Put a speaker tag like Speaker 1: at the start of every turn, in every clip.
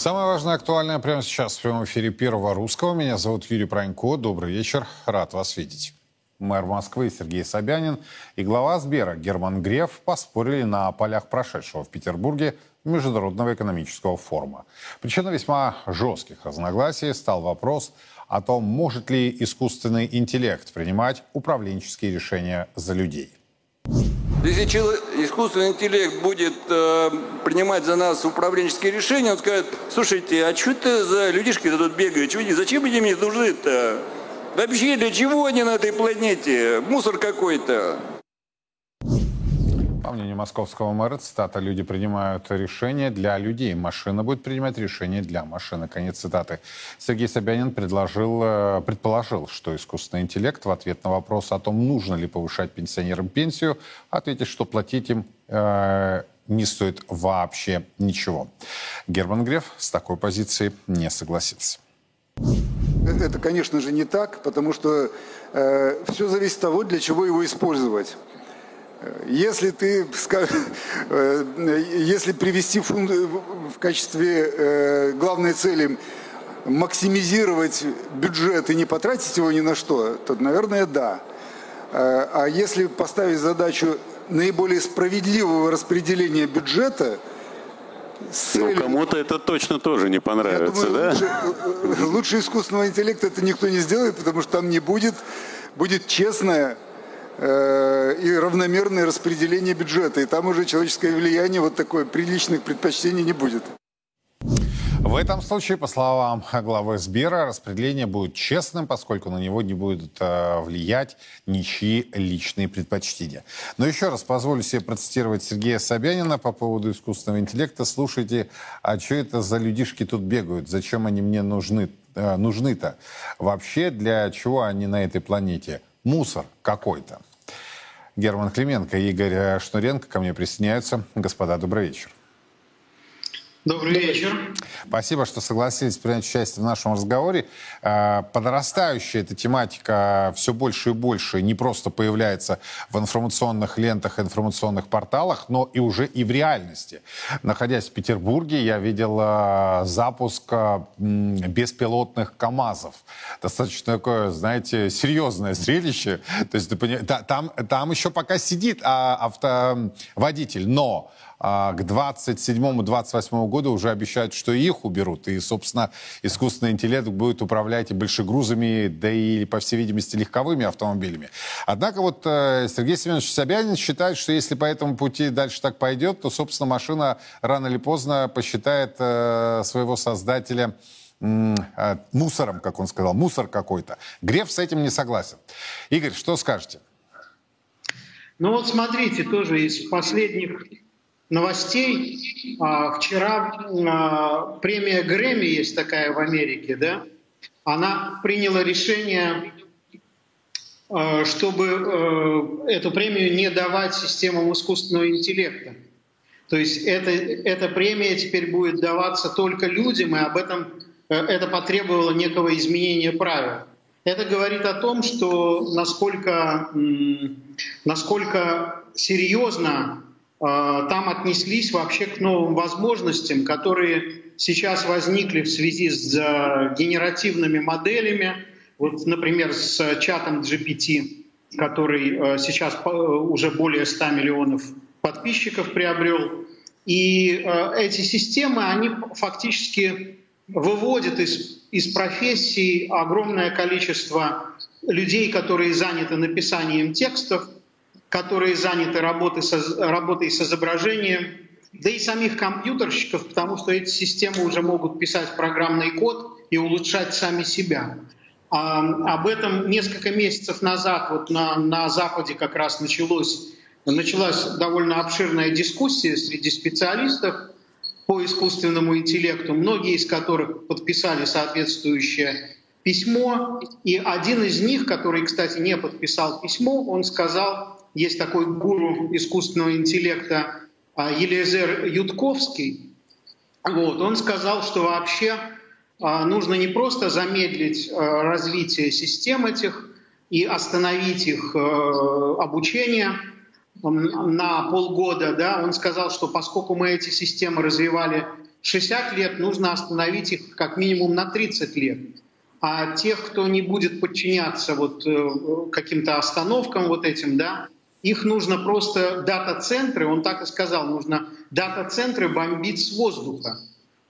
Speaker 1: Самое важное, актуальное прямо сейчас в прямом эфире Первого Русского. Меня зовут Юрий Пронько. Добрый вечер. Рад вас видеть. Мэр Москвы Сергей Собянин и глава Сбера Герман Греф поспорили на полях прошедшего в Петербурге Международного экономического форума. Причиной весьма жестких разногласий стал вопрос о том, может ли искусственный интеллект принимать управленческие решения за людей.
Speaker 2: Если искусственный интеллект будет э, принимать за нас управленческие решения, он скажет, слушайте, а что это за людишки тут бегают? Чего, зачем они мне нужны-то? Вообще, для чего они на этой планете? Мусор какой-то.
Speaker 1: По мнению московского мэра, цитата, люди принимают решения для людей. Машина будет принимать решения для машины. Конец цитаты. Сергей Собянин предложил, э, предположил, что искусственный интеллект в ответ на вопрос о том, нужно ли повышать пенсионерам пенсию, ответит, что платить им э, не стоит вообще ничего. Герман Греф с такой позицией не согласился.
Speaker 3: Это, конечно же, не так, потому что э, все зависит от того, для чего его использовать. Если ты, э, если привести фунт в качестве э, главной цели максимизировать бюджет и не потратить его ни на что, то, наверное, да. Э, а если поставить задачу наиболее справедливого распределения бюджета,
Speaker 4: ну, целью... Ну, кому-то это точно тоже не понравится,
Speaker 3: думаю, да? Лучше, лучше искусственного интеллекта это никто не сделает, потому что там не будет, будет честная Э, и равномерное распределение бюджета. И там уже человеческое влияние вот такое приличных предпочтений не будет.
Speaker 1: В этом случае, по словам главы Сбера, распределение будет честным, поскольку на него не будут э, влиять ничьи личные предпочтения. Но еще раз позволю себе процитировать Сергея Собянина по поводу искусственного интеллекта. Слушайте, а что это за людишки тут бегают? Зачем они мне нужны, э, нужны-то? Вообще, для чего они на этой планете? Мусор какой-то. Герман Клименко и Игорь Шнуренко ко мне присоединяются. Господа, добрый вечер.
Speaker 5: Добрый вечер.
Speaker 1: Спасибо, что согласились принять участие в нашем разговоре. А, подрастающая эта тематика все больше и больше не просто появляется в информационных лентах, информационных порталах, но и уже и в реальности. Находясь в Петербурге, я видел а, запуск а, беспилотных КАМАЗов. Достаточно такое, знаете, серьезное зрелище. То есть там, там еще пока сидит автоводитель, но а, к 27-28 году уже обещают, что их уберут. И, собственно, искусственный интеллект будет управлять и большегрузами, да и, по всей видимости, легковыми автомобилями. Однако вот э, Сергей Семенович Собянин считает, что если по этому пути дальше так пойдет, то, собственно, машина рано или поздно посчитает э, своего создателя э, мусором, как он сказал, мусор какой-то. Греф с этим не согласен. Игорь, что скажете?
Speaker 5: Ну вот смотрите, тоже из последних новостей. А, вчера а, премия Грэмми есть такая в Америке, да? Она приняла решение, а, чтобы эту премию не давать системам искусственного интеллекта. То есть это, эта премия теперь будет даваться только людям, и об этом э, это потребовало некого изменения правил. Это говорит о том, что насколько, насколько серьезно там отнеслись вообще к новым возможностям, которые сейчас возникли в связи с э, генеративными моделями. Вот, например, с чатом GPT, который э, сейчас э, уже более 100 миллионов подписчиков приобрел. И эти системы, они фактически выводят из, из профессии огромное количество людей, которые заняты написанием текстов, которые заняты работой, со, работой с изображением, да и самих компьютерщиков, потому что эти системы уже могут писать программный код и улучшать сами себя. А, об этом несколько месяцев назад вот на, на Западе как раз началось, началась довольно обширная дискуссия среди специалистов по искусственному интеллекту, многие из которых подписали соответствующее письмо. И один из них, который, кстати, не подписал письмо, он сказал, есть такой гуру искусственного интеллекта а, Елизер Ютковский. Вот, он сказал, что вообще а, нужно не просто замедлить а, развитие систем этих и остановить их обучение на полгода. Да? Он сказал, что поскольку мы эти системы развивали 60 лет, нужно остановить их как минимум на 30 лет. А тех, кто не будет подчиняться вот э, каким-то остановкам вот этим, да, их нужно просто дата-центры, он так и сказал, нужно дата-центры бомбить с воздуха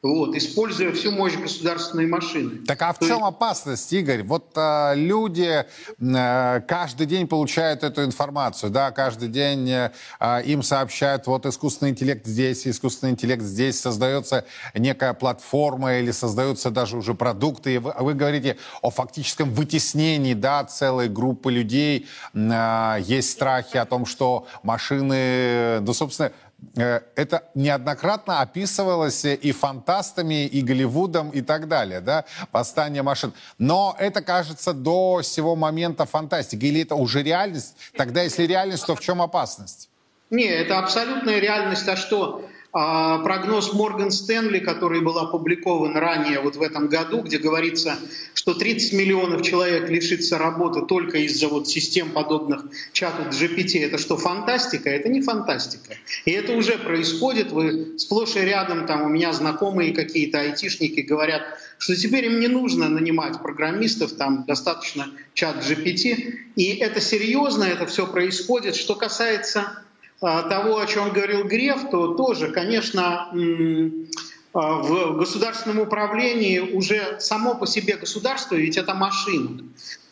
Speaker 5: вот, используя всю мощь государственной машины.
Speaker 1: Так а в То чем есть... опасность, Игорь? Вот а, люди а, каждый день получают эту информацию, да, каждый день а, им сообщают, вот искусственный интеллект здесь, искусственный интеллект здесь, создается некая платформа или создаются даже уже продукты. И вы, вы говорите о фактическом вытеснении, да, целой группы людей. А, есть страхи о том, что машины, ну, собственно, это неоднократно описывалось и фантастами, и Голливудом, и так далее, да, восстание машин. Но это, кажется, до сего момента фантастика. Или это уже реальность? Тогда, если реальность, то в чем опасность?
Speaker 5: Не, это абсолютная реальность. А что? А прогноз Морган Стэнли, который был опубликован ранее вот в этом году, где говорится, что 30 миллионов человек лишится работы только из-за вот систем подобных чату GPT, это что, фантастика? Это не фантастика. И это уже происходит. Вы сплошь и рядом, там у меня знакомые какие-то айтишники говорят, что теперь им не нужно нанимать программистов, там достаточно чат GPT. И это серьезно, это все происходит. Что касается того, о чем говорил Греф, то тоже, конечно, а, в государственном управлении уже само по себе государство, ведь это машина.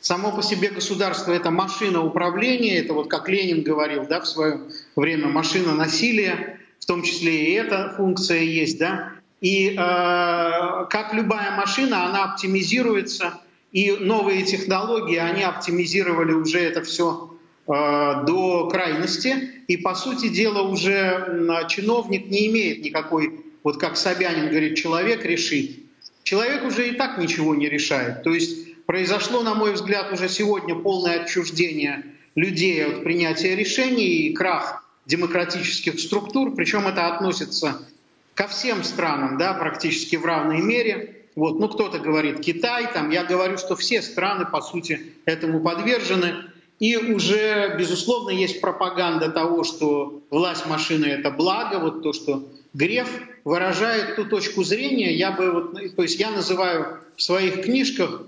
Speaker 5: Само по себе государство — это машина управления, это вот как Ленин говорил да, в свое время, машина насилия, в том числе и эта функция есть. Да? И э, как любая машина, она оптимизируется, и новые технологии, они оптимизировали уже это все до крайности, и, по сути дела, уже чиновник не имеет никакой, вот как Собянин говорит, человек решить. Человек уже и так ничего не решает. То есть произошло, на мой взгляд, уже сегодня полное отчуждение людей от принятия решений и крах демократических структур, причем это относится ко всем странам, да, практически в равной мере. Вот, ну, кто-то говорит Китай, там, я говорю, что все страны, по сути, этому подвержены. И уже, безусловно, есть пропаганда того, что власть машины — это благо, вот то, что Греф выражает ту точку зрения, я бы вот, ну, то есть я называю в своих книжках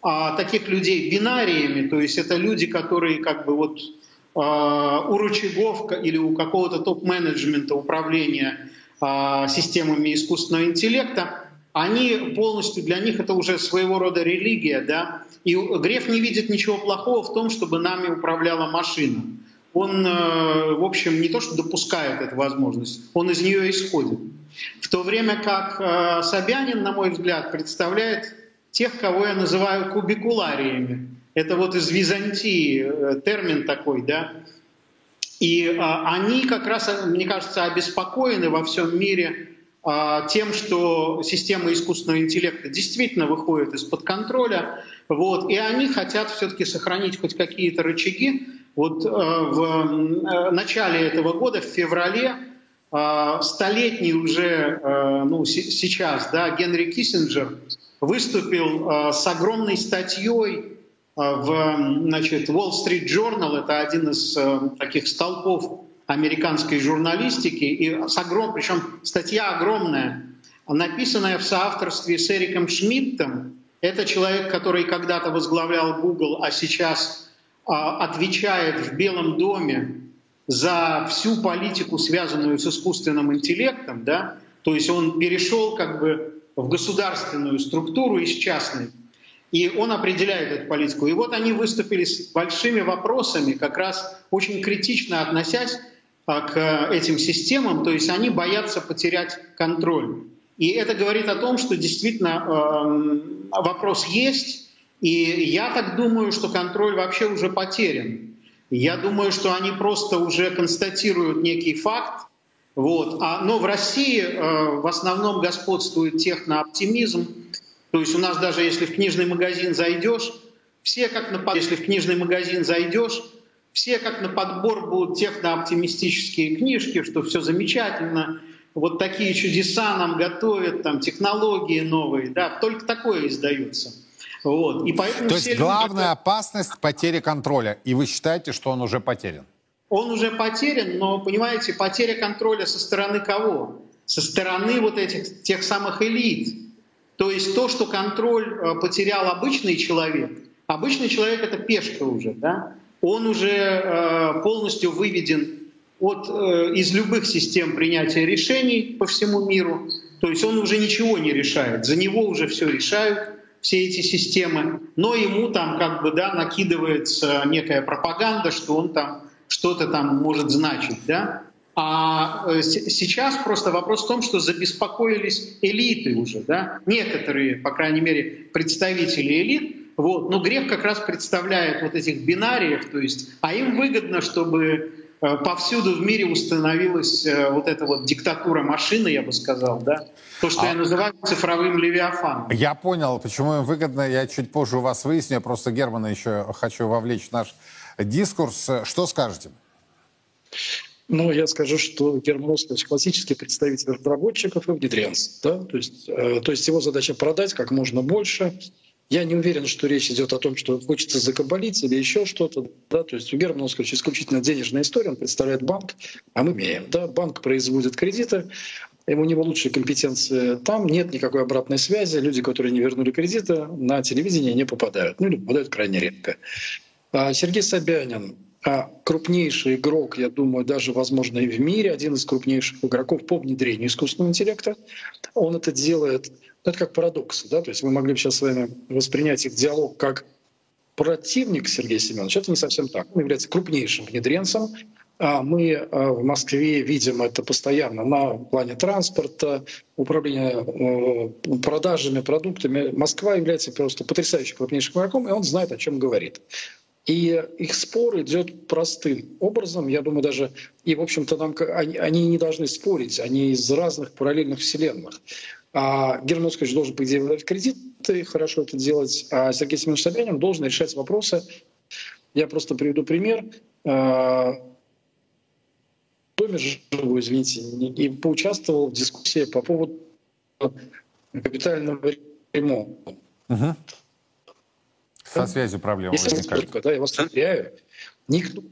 Speaker 5: а, таких людей бинариями, то есть это люди, которые как бы вот а, у рычагов или у какого-то топ-менеджмента управления а, системами искусственного интеллекта, они полностью, для них это уже своего рода религия, да, и Греф не видит ничего плохого в том, чтобы нами управляла машина. Он, э, в общем, не то что допускает эту возможность, он из нее исходит. В то время как э, Собянин, на мой взгляд, представляет тех, кого я называю кубикулариями. Это вот из Византии э, термин такой, да. И они как раз, мне кажется, обеспокоены во всем мире тем, что система искусственного интеллекта действительно выходит из-под контроля, вот, и они хотят все-таки сохранить хоть какие-то рычаги. Вот э, в э, начале этого года, в феврале, э, столетний уже, ну, сейчас, да, Генри Киссинджер выступил с огромной статьей в значит, Wall Street Journal, это один из таких столпов американской журналистики, и с огром... причем статья огромная, написанная в соавторстве с Эриком Шмидтом. Это человек, который когда-то возглавлял Google, а сейчас а, отвечает в Белом доме за всю политику, связанную с искусственным интеллектом, да, то есть он перешел как бы в государственную структуру из частной, и он определяет эту политику. И вот они выступили с большими вопросами, как раз очень критично относясь к этим системам, то есть они боятся потерять контроль. И это говорит о том, что действительно эм, вопрос есть, и я так думаю, что контроль вообще уже потерян. Я думаю, что они просто уже констатируют некий факт, вот. А, но в России э, в основном господствует технооптимизм. То есть у нас даже если в книжный магазин зайдешь, все как на если в книжный магазин зайдешь, все как на подбор будут технооптимистические книжки, что все замечательно, вот такие чудеса нам готовят, там технологии новые, да, только такое издается. Вот.
Speaker 1: И поэтому То есть главная люди... опасность — потери контроля, и вы считаете, что он уже потерян?
Speaker 5: Он уже потерян, но, понимаете, потеря контроля со стороны кого? со стороны вот этих тех самых элит. То есть то, что контроль э, потерял обычный человек, обычный человек это пешка уже, да, он уже э, полностью выведен от, э, из любых систем принятия решений по всему миру. То есть он уже ничего не решает, за него уже все решают все эти системы, но ему там как бы да, накидывается некая пропаганда, что он там что-то там может значить. Да? А э, сейчас просто вопрос в том, что забеспокоились элиты уже, да? некоторые, по крайней мере, представители элит, вот. Но грех как раз представляет вот этих бинариев, то есть, а им выгодно, чтобы э, повсюду в мире установилась э, вот эта вот диктатура машины, я бы сказал, да, то, что а... я называю цифровым левиафаном.
Speaker 1: Я понял, почему им выгодно, я чуть позже у вас выясню, я просто Германа еще хочу вовлечь в наш дискурс. Что скажете?
Speaker 6: Ну, я скажу, что Герман Оскарович классический представитель разработчиков и внедренцев. Да? То, есть, э, то есть его задача продать как можно больше, я не уверен, что речь идет о том, что хочется закабалить или еще что-то. Да? То есть у Германа Оскаровича исключительно денежная история, он представляет банк, а мы имеем. Да? Банк производит кредиты, у него лучшие компетенции там, нет никакой обратной связи. Люди, которые не вернули кредиты, на телевидение не попадают. Ну или попадают крайне редко. А Сергей Собянин, крупнейший игрок, я думаю, даже, возможно, и в мире, один из крупнейших игроков по внедрению искусственного интеллекта. Он это делает это как парадоксы, да, то есть мы могли бы сейчас с вами воспринять их диалог как противник Сергея Семеновича. Это не совсем так. Он является крупнейшим внедренцем. А мы а, в Москве видим это постоянно на плане транспорта, управления э, продажами, продуктами. Москва является просто потрясающим крупнейшим игроком, и он знает, о чем говорит. И их спор идет простым образом. Я думаю, даже и, в общем-то, нам они, они не должны спорить, они из разных параллельных вселенных. А Герман Оскарович должен, выдавать кредиты, хорошо это делать, а Сергей Семенович Собянин должен решать вопросы. Я просто приведу пример. А, доме живу, извините, и поучаствовал в дискуссии по поводу капитального ремонта.
Speaker 1: Угу. Со связью проблема
Speaker 6: Если возникает. Да, я вас уверяю, никто,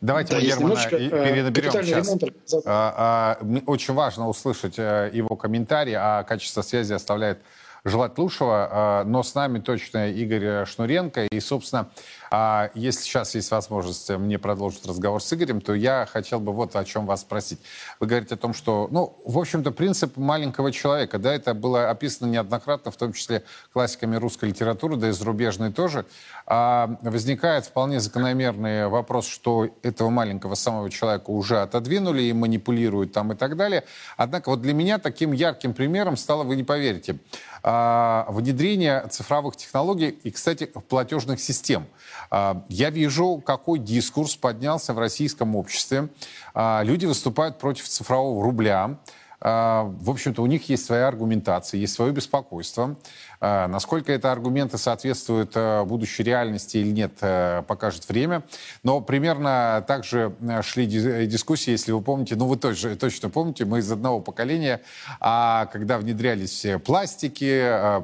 Speaker 1: Давайте да, мы Германа э, перенаберем сейчас. Ремонт... А, а, очень важно услышать э, его комментарий, а качество связи оставляет желать лучшего. А, но с нами точно Игорь Шнуренко. И, собственно, а если сейчас есть возможность мне продолжить разговор с Игорем, то я хотел бы вот о чем вас спросить. Вы говорите о том, что, ну, в общем-то, принцип маленького человека, да, это было описано неоднократно, в том числе классиками русской литературы, да и зарубежной тоже. А возникает вполне закономерный вопрос, что этого маленького самого человека уже отодвинули и манипулируют там и так далее. Однако вот для меня таким ярким примером стало, вы не поверите, а, внедрение цифровых технологий и, кстати, платежных систем. А, я вижу, какой дискурс поднялся в российском обществе. А, люди выступают против цифрового рубля. А, в общем-то, у них есть своя аргументация, есть свое беспокойство. А, насколько это аргументы соответствуют э, будущей реальности или нет, э, покажет время. Но примерно так же э, шли дискуссии, если вы помните, ну вы точно, точно помните, мы из одного поколения, а когда внедрялись все пластики,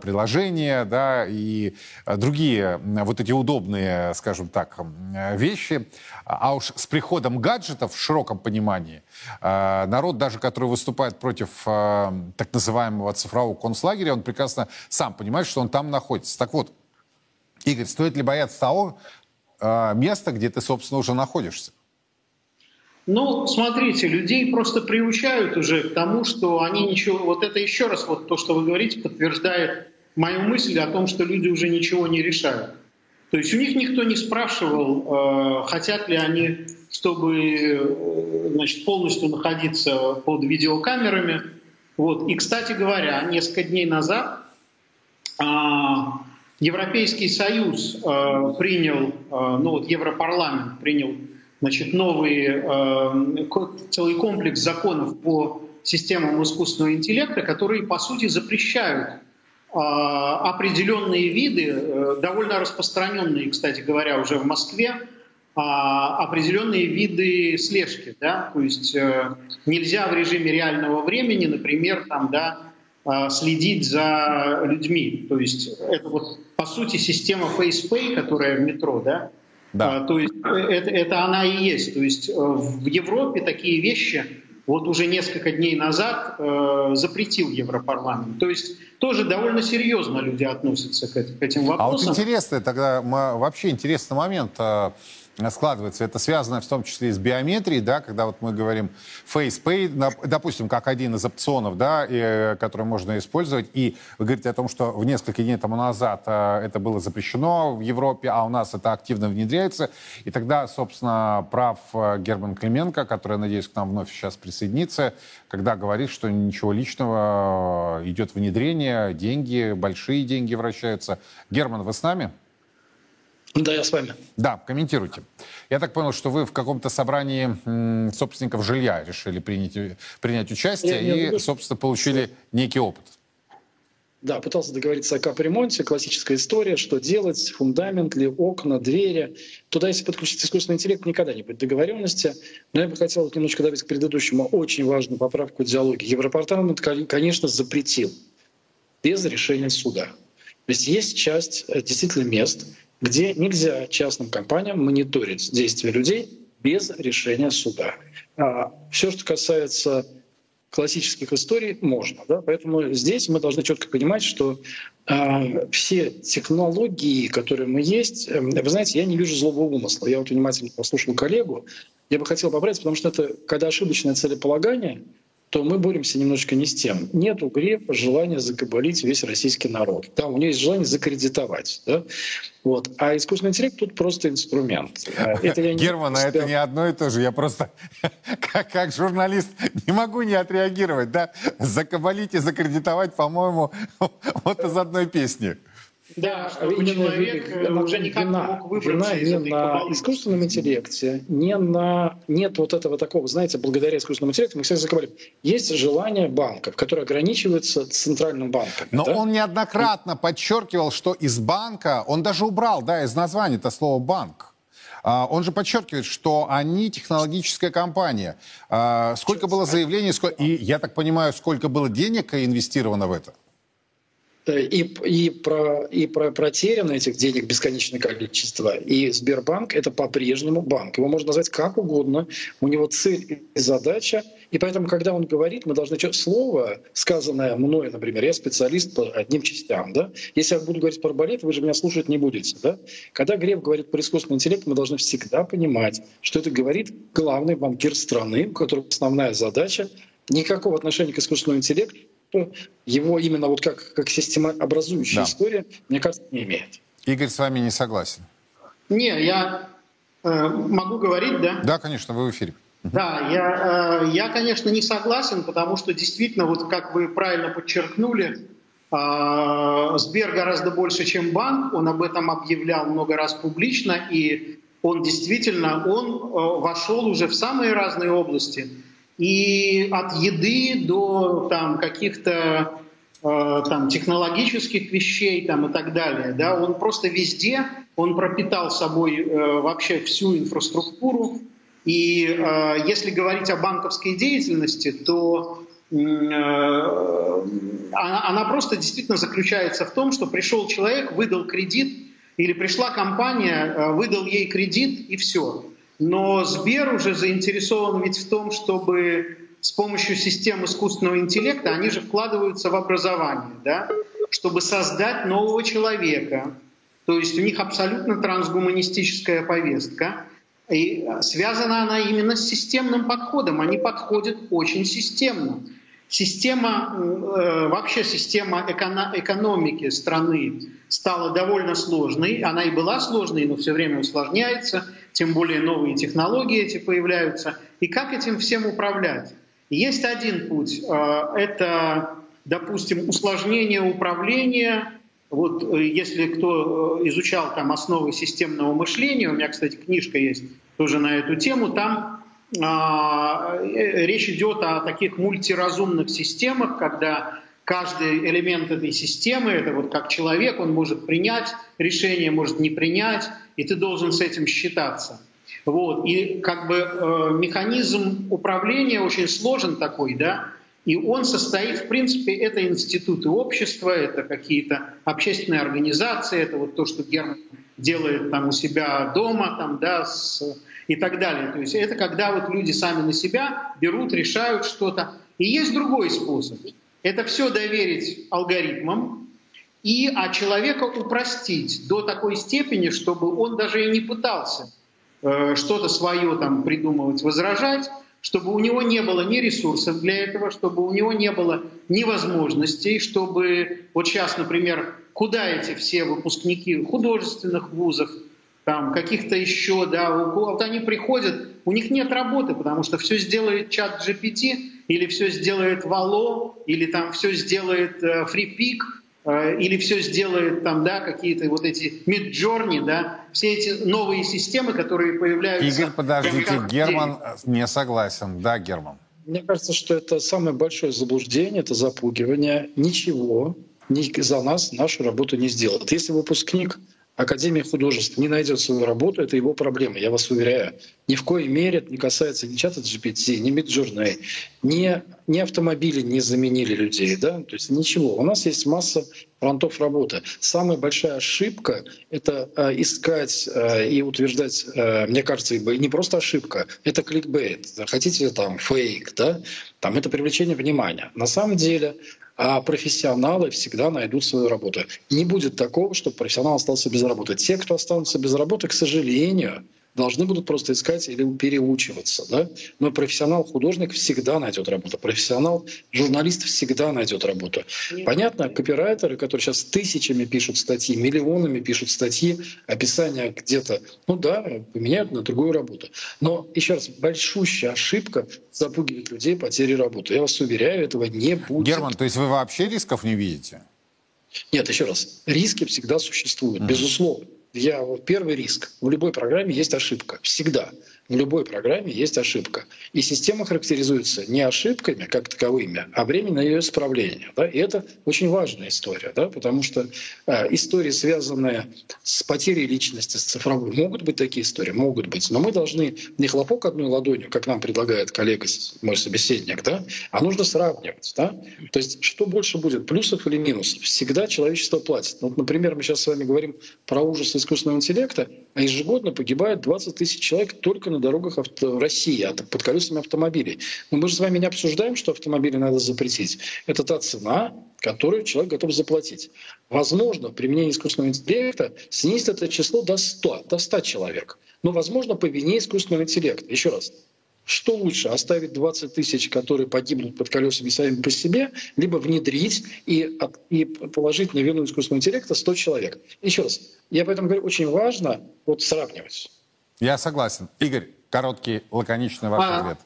Speaker 1: приложения, да, и другие вот эти удобные, скажем так, вещи, а уж с приходом гаджетов в широком понимании, народ даже, который выступает против так называемого цифрового концлагеря, он прекрасно сам понимает, понимает, что он там находится. Так вот, Игорь, стоит ли бояться того э, места, где ты, собственно, уже находишься?
Speaker 5: Ну, смотрите, людей просто приучают уже к тому, что они ничего... Вот это еще раз, вот то, что вы говорите, подтверждает мою мысль о том, что люди уже ничего не решают. То есть у них никто не спрашивал, э, хотят ли они, чтобы э, значит, полностью находиться под видеокамерами. Вот. И, кстати говоря, несколько дней назад а, Европейский Союз э, принял, ну вот Европарламент принял значит, новый целый комплекс законов по системам искусственного интеллекта, которые, по сути, запрещают определенные виды, довольно распространенные, кстати говоря, уже в Москве, определенные виды слежки. Да? То есть нельзя в режиме реального времени, например, там, да, а, следить за людьми. То есть это вот по сути система FacePay, которая в метро, да?
Speaker 1: Да.
Speaker 5: А, то есть э, это, это она и есть. То есть э, в Европе такие вещи вот уже несколько дней назад э, запретил Европарламент. То есть тоже довольно серьезно люди относятся к, к этим вопросам.
Speaker 1: А вот интересный тогда вообще интересный момент. Складывается. Это связано в том числе и с биометрией, да, когда вот мы говорим FacePay, допустим, как один из опционов, да, и, который можно использовать. И вы говорите о том, что в несколько дней тому назад а, это было запрещено в Европе, а у нас это активно внедряется. И тогда, собственно, прав а, Герман Клименко, который, надеюсь, к нам вновь сейчас присоединится, когда говорит, что ничего личного, а, идет внедрение, деньги, большие деньги вращаются. Герман, вы с нами?
Speaker 6: Да, я с вами.
Speaker 1: Да, комментируйте. Я так понял, что вы в каком-то собрании собственников жилья решили принять, принять участие я, и, я собственно, получили некий опыт.
Speaker 6: Да, пытался договориться о капремонте, классическая история, что делать, фундамент ли, окна, двери. Туда, если подключить искусственный интеллект, никогда не будет договоренности. Но я бы хотел немножко добавить к предыдущему очень важную поправку диалоги. Европарламент, конечно, запретил без решения суда. То есть есть часть э, действительно мест, где нельзя частным компаниям мониторить действия людей без решения суда. А все, что касается классических историй, можно. Да? Поэтому здесь мы должны четко понимать, что э, все технологии, которые мы есть, э, вы знаете, я не вижу злого умысла. Я вот внимательно послушал коллегу. Я бы хотел поправить, потому что это когда ошибочное целеполагание — то мы боремся немножечко не с тем. Нет у Грефа желания закабалить весь российский народ. Да, у него есть желание закредитовать. Да? Вот. А искусственный интеллект тут просто инструмент.
Speaker 1: А это я Герман, а это не одно и то же. Я просто как, как журналист не могу не отреагировать. Да? Закабалить и закредитовать, по-моему, вот из одной песни.
Speaker 5: Да, чтобы человек э, уже никак вина, не мог выбраться
Speaker 6: вина не на искусственном интеллекте, не на... Нет вот этого такого, знаете, благодаря искусственному интеллекту, мы всегда говорим, есть желание банков, которые ограничиваются центральным банком.
Speaker 1: Но да? он неоднократно подчеркивал, что из банка, он даже убрал, да, из названия это слово «банк». А, он же подчеркивает, что они технологическая компания. А, сколько было заявлений, и я так понимаю, сколько было денег инвестировано в это?
Speaker 6: И, и, про, и про протеряно этих денег бесконечное количество. И Сбербанк — это по-прежнему банк. Его можно назвать как угодно. У него цель и задача. И поэтому, когда он говорит, мы должны... Слово, сказанное мной, например, я специалист по одним частям. Да? Если я буду говорить про балет, вы же меня слушать не будете. Да? Когда Греф говорит про искусственный интеллект, мы должны всегда понимать, что это говорит главный банкир страны, у которого основная задача никакого отношения к искусственному интеллекту его именно вот как, как системообразующая да. история, мне кажется, не имеет.
Speaker 1: Игорь с вами не согласен.
Speaker 5: Не, я э, могу говорить, да?
Speaker 1: Да, конечно, вы в эфире.
Speaker 5: Да, я, э, я, конечно, не согласен, потому что действительно, вот как вы правильно подчеркнули, э, Сбер гораздо больше, чем банк. Он об этом объявлял много раз публично, и он действительно, он э, вошел уже в самые разные области и от еды до там, каких-то э, там, технологических вещей там, и так далее. Да? Он просто везде, он пропитал собой э, вообще всю инфраструктуру. И э, если говорить о банковской деятельности, то э, она, она просто действительно заключается в том, что пришел человек, выдал кредит, или пришла компания, э, выдал ей кредит, и все. Но Сбер уже заинтересован ведь в том, чтобы с помощью систем искусственного интеллекта, они же вкладываются в образование, да, чтобы создать нового человека. То есть у них абсолютно трансгуманистическая повестка. И связана она именно с системным подходом. Они подходят очень системно. Система, э, вообще система эконо экономики страны стала довольно сложной. Она и была сложной, но все время усложняется тем более новые технологии эти появляются. И как этим всем управлять? Есть один путь. А, это, допустим, усложнение управления. Вот э, если кто э, изучал там основы системного мышления, у меня, кстати, книжка есть тоже на эту тему, там а, э, речь идет о таких мультиразумных системах, когда каждый элемент этой системы, это вот как человек, он может принять решение, может не принять, и ты должен с этим считаться. Вот. И как бы э, механизм управления очень сложен такой, да, и он состоит, в принципе, это институты общества, это какие-то общественные организации, это вот то, что Герман делает там у себя дома, там, да, с, и так далее. То есть это когда вот люди сами на себя берут, решают что-то. И есть другой способ. Это все доверить алгоритмам, и а человека упростить до такой степени, чтобы он даже и не пытался э, что-то свое там придумывать, возражать, чтобы у него не было ни ресурсов для этого, чтобы у него не было ни возможностей, чтобы вот сейчас, например, куда эти все выпускники художественных вузов, там каких-то еще, да, вот они приходят, у них нет работы, потому что все сделает чат GPT, или все сделает Вало, или там все сделает э, FreePic, или все сделает там, да, какие-то вот эти Midjourney, да, все эти новые системы, которые появляются.
Speaker 1: Игорь, подождите, Герман не согласен. Да, Герман.
Speaker 6: Мне кажется, что это самое большое заблуждение, это запугивание. Ничего за нас нашу работу не сделает. Если выпускник Академия художеств не найдет свою работу, это его проблема, я вас уверяю. Ни в коей мере это не касается ни чата GPT, ни Midjourney, ни, ни автомобили не заменили людей. Да? То есть ничего. У нас есть масса фронтов работы. Самая большая ошибка — это э, искать э, и утверждать, э, мне кажется, не просто ошибка, это кликбейт. Хотите там фейк, да? Там это привлечение внимания. На самом деле а профессионалы всегда найдут свою работу. Не будет такого, чтобы профессионал остался без работы. Те, кто останутся без работы, к сожалению, должны будут просто искать или переучиваться. Да? Но профессионал-художник всегда найдет работу. Профессионал-журналист всегда найдет работу. Понятно, копирайтеры, которые сейчас тысячами пишут статьи, миллионами пишут статьи, описания где-то, ну да, поменяют на другую работу. Но, еще раз, большущая ошибка запугивать людей потери работы. Я вас уверяю, этого не будет.
Speaker 1: Герман, то есть вы вообще рисков не видите?
Speaker 6: Нет, еще раз, риски всегда существуют, mm-hmm. безусловно. Я, вот первый риск. В любой программе есть ошибка. Всегда. В любой программе есть ошибка. И система характеризуется не ошибками как таковыми, а временем ее исправления. Да? И это очень важная история, да? потому что э, истории, связанные с потерей личности, с цифровой, могут быть такие истории, могут быть. Но мы должны не хлопок одной ладонью, как нам предлагает коллега, мой собеседник, да? а нужно сравнивать. Да? То есть что больше будет, плюсов или минусов? Всегда человечество платит. Вот, например, мы сейчас с вами говорим про ужас искусственного интеллекта, а ежегодно погибает 20 тысяч человек только на дорогах авто... России, а под колесами автомобилей. Но мы же с вами не обсуждаем, что автомобили надо запретить. Это та цена, которую человек готов заплатить. Возможно, применение искусственного интеллекта снизит это число до 100, до 100 человек. Но, возможно, по вине искусственного интеллекта. Еще раз, что лучше, оставить 20 тысяч, которые погибнут под колесами сами по себе, либо внедрить и, и положить на вину искусственного интеллекта 100 человек? Еще раз, я поэтому говорю, очень важно вот сравнивать.
Speaker 1: Я согласен. Игорь, короткий, лаконичный ваш а, ответ.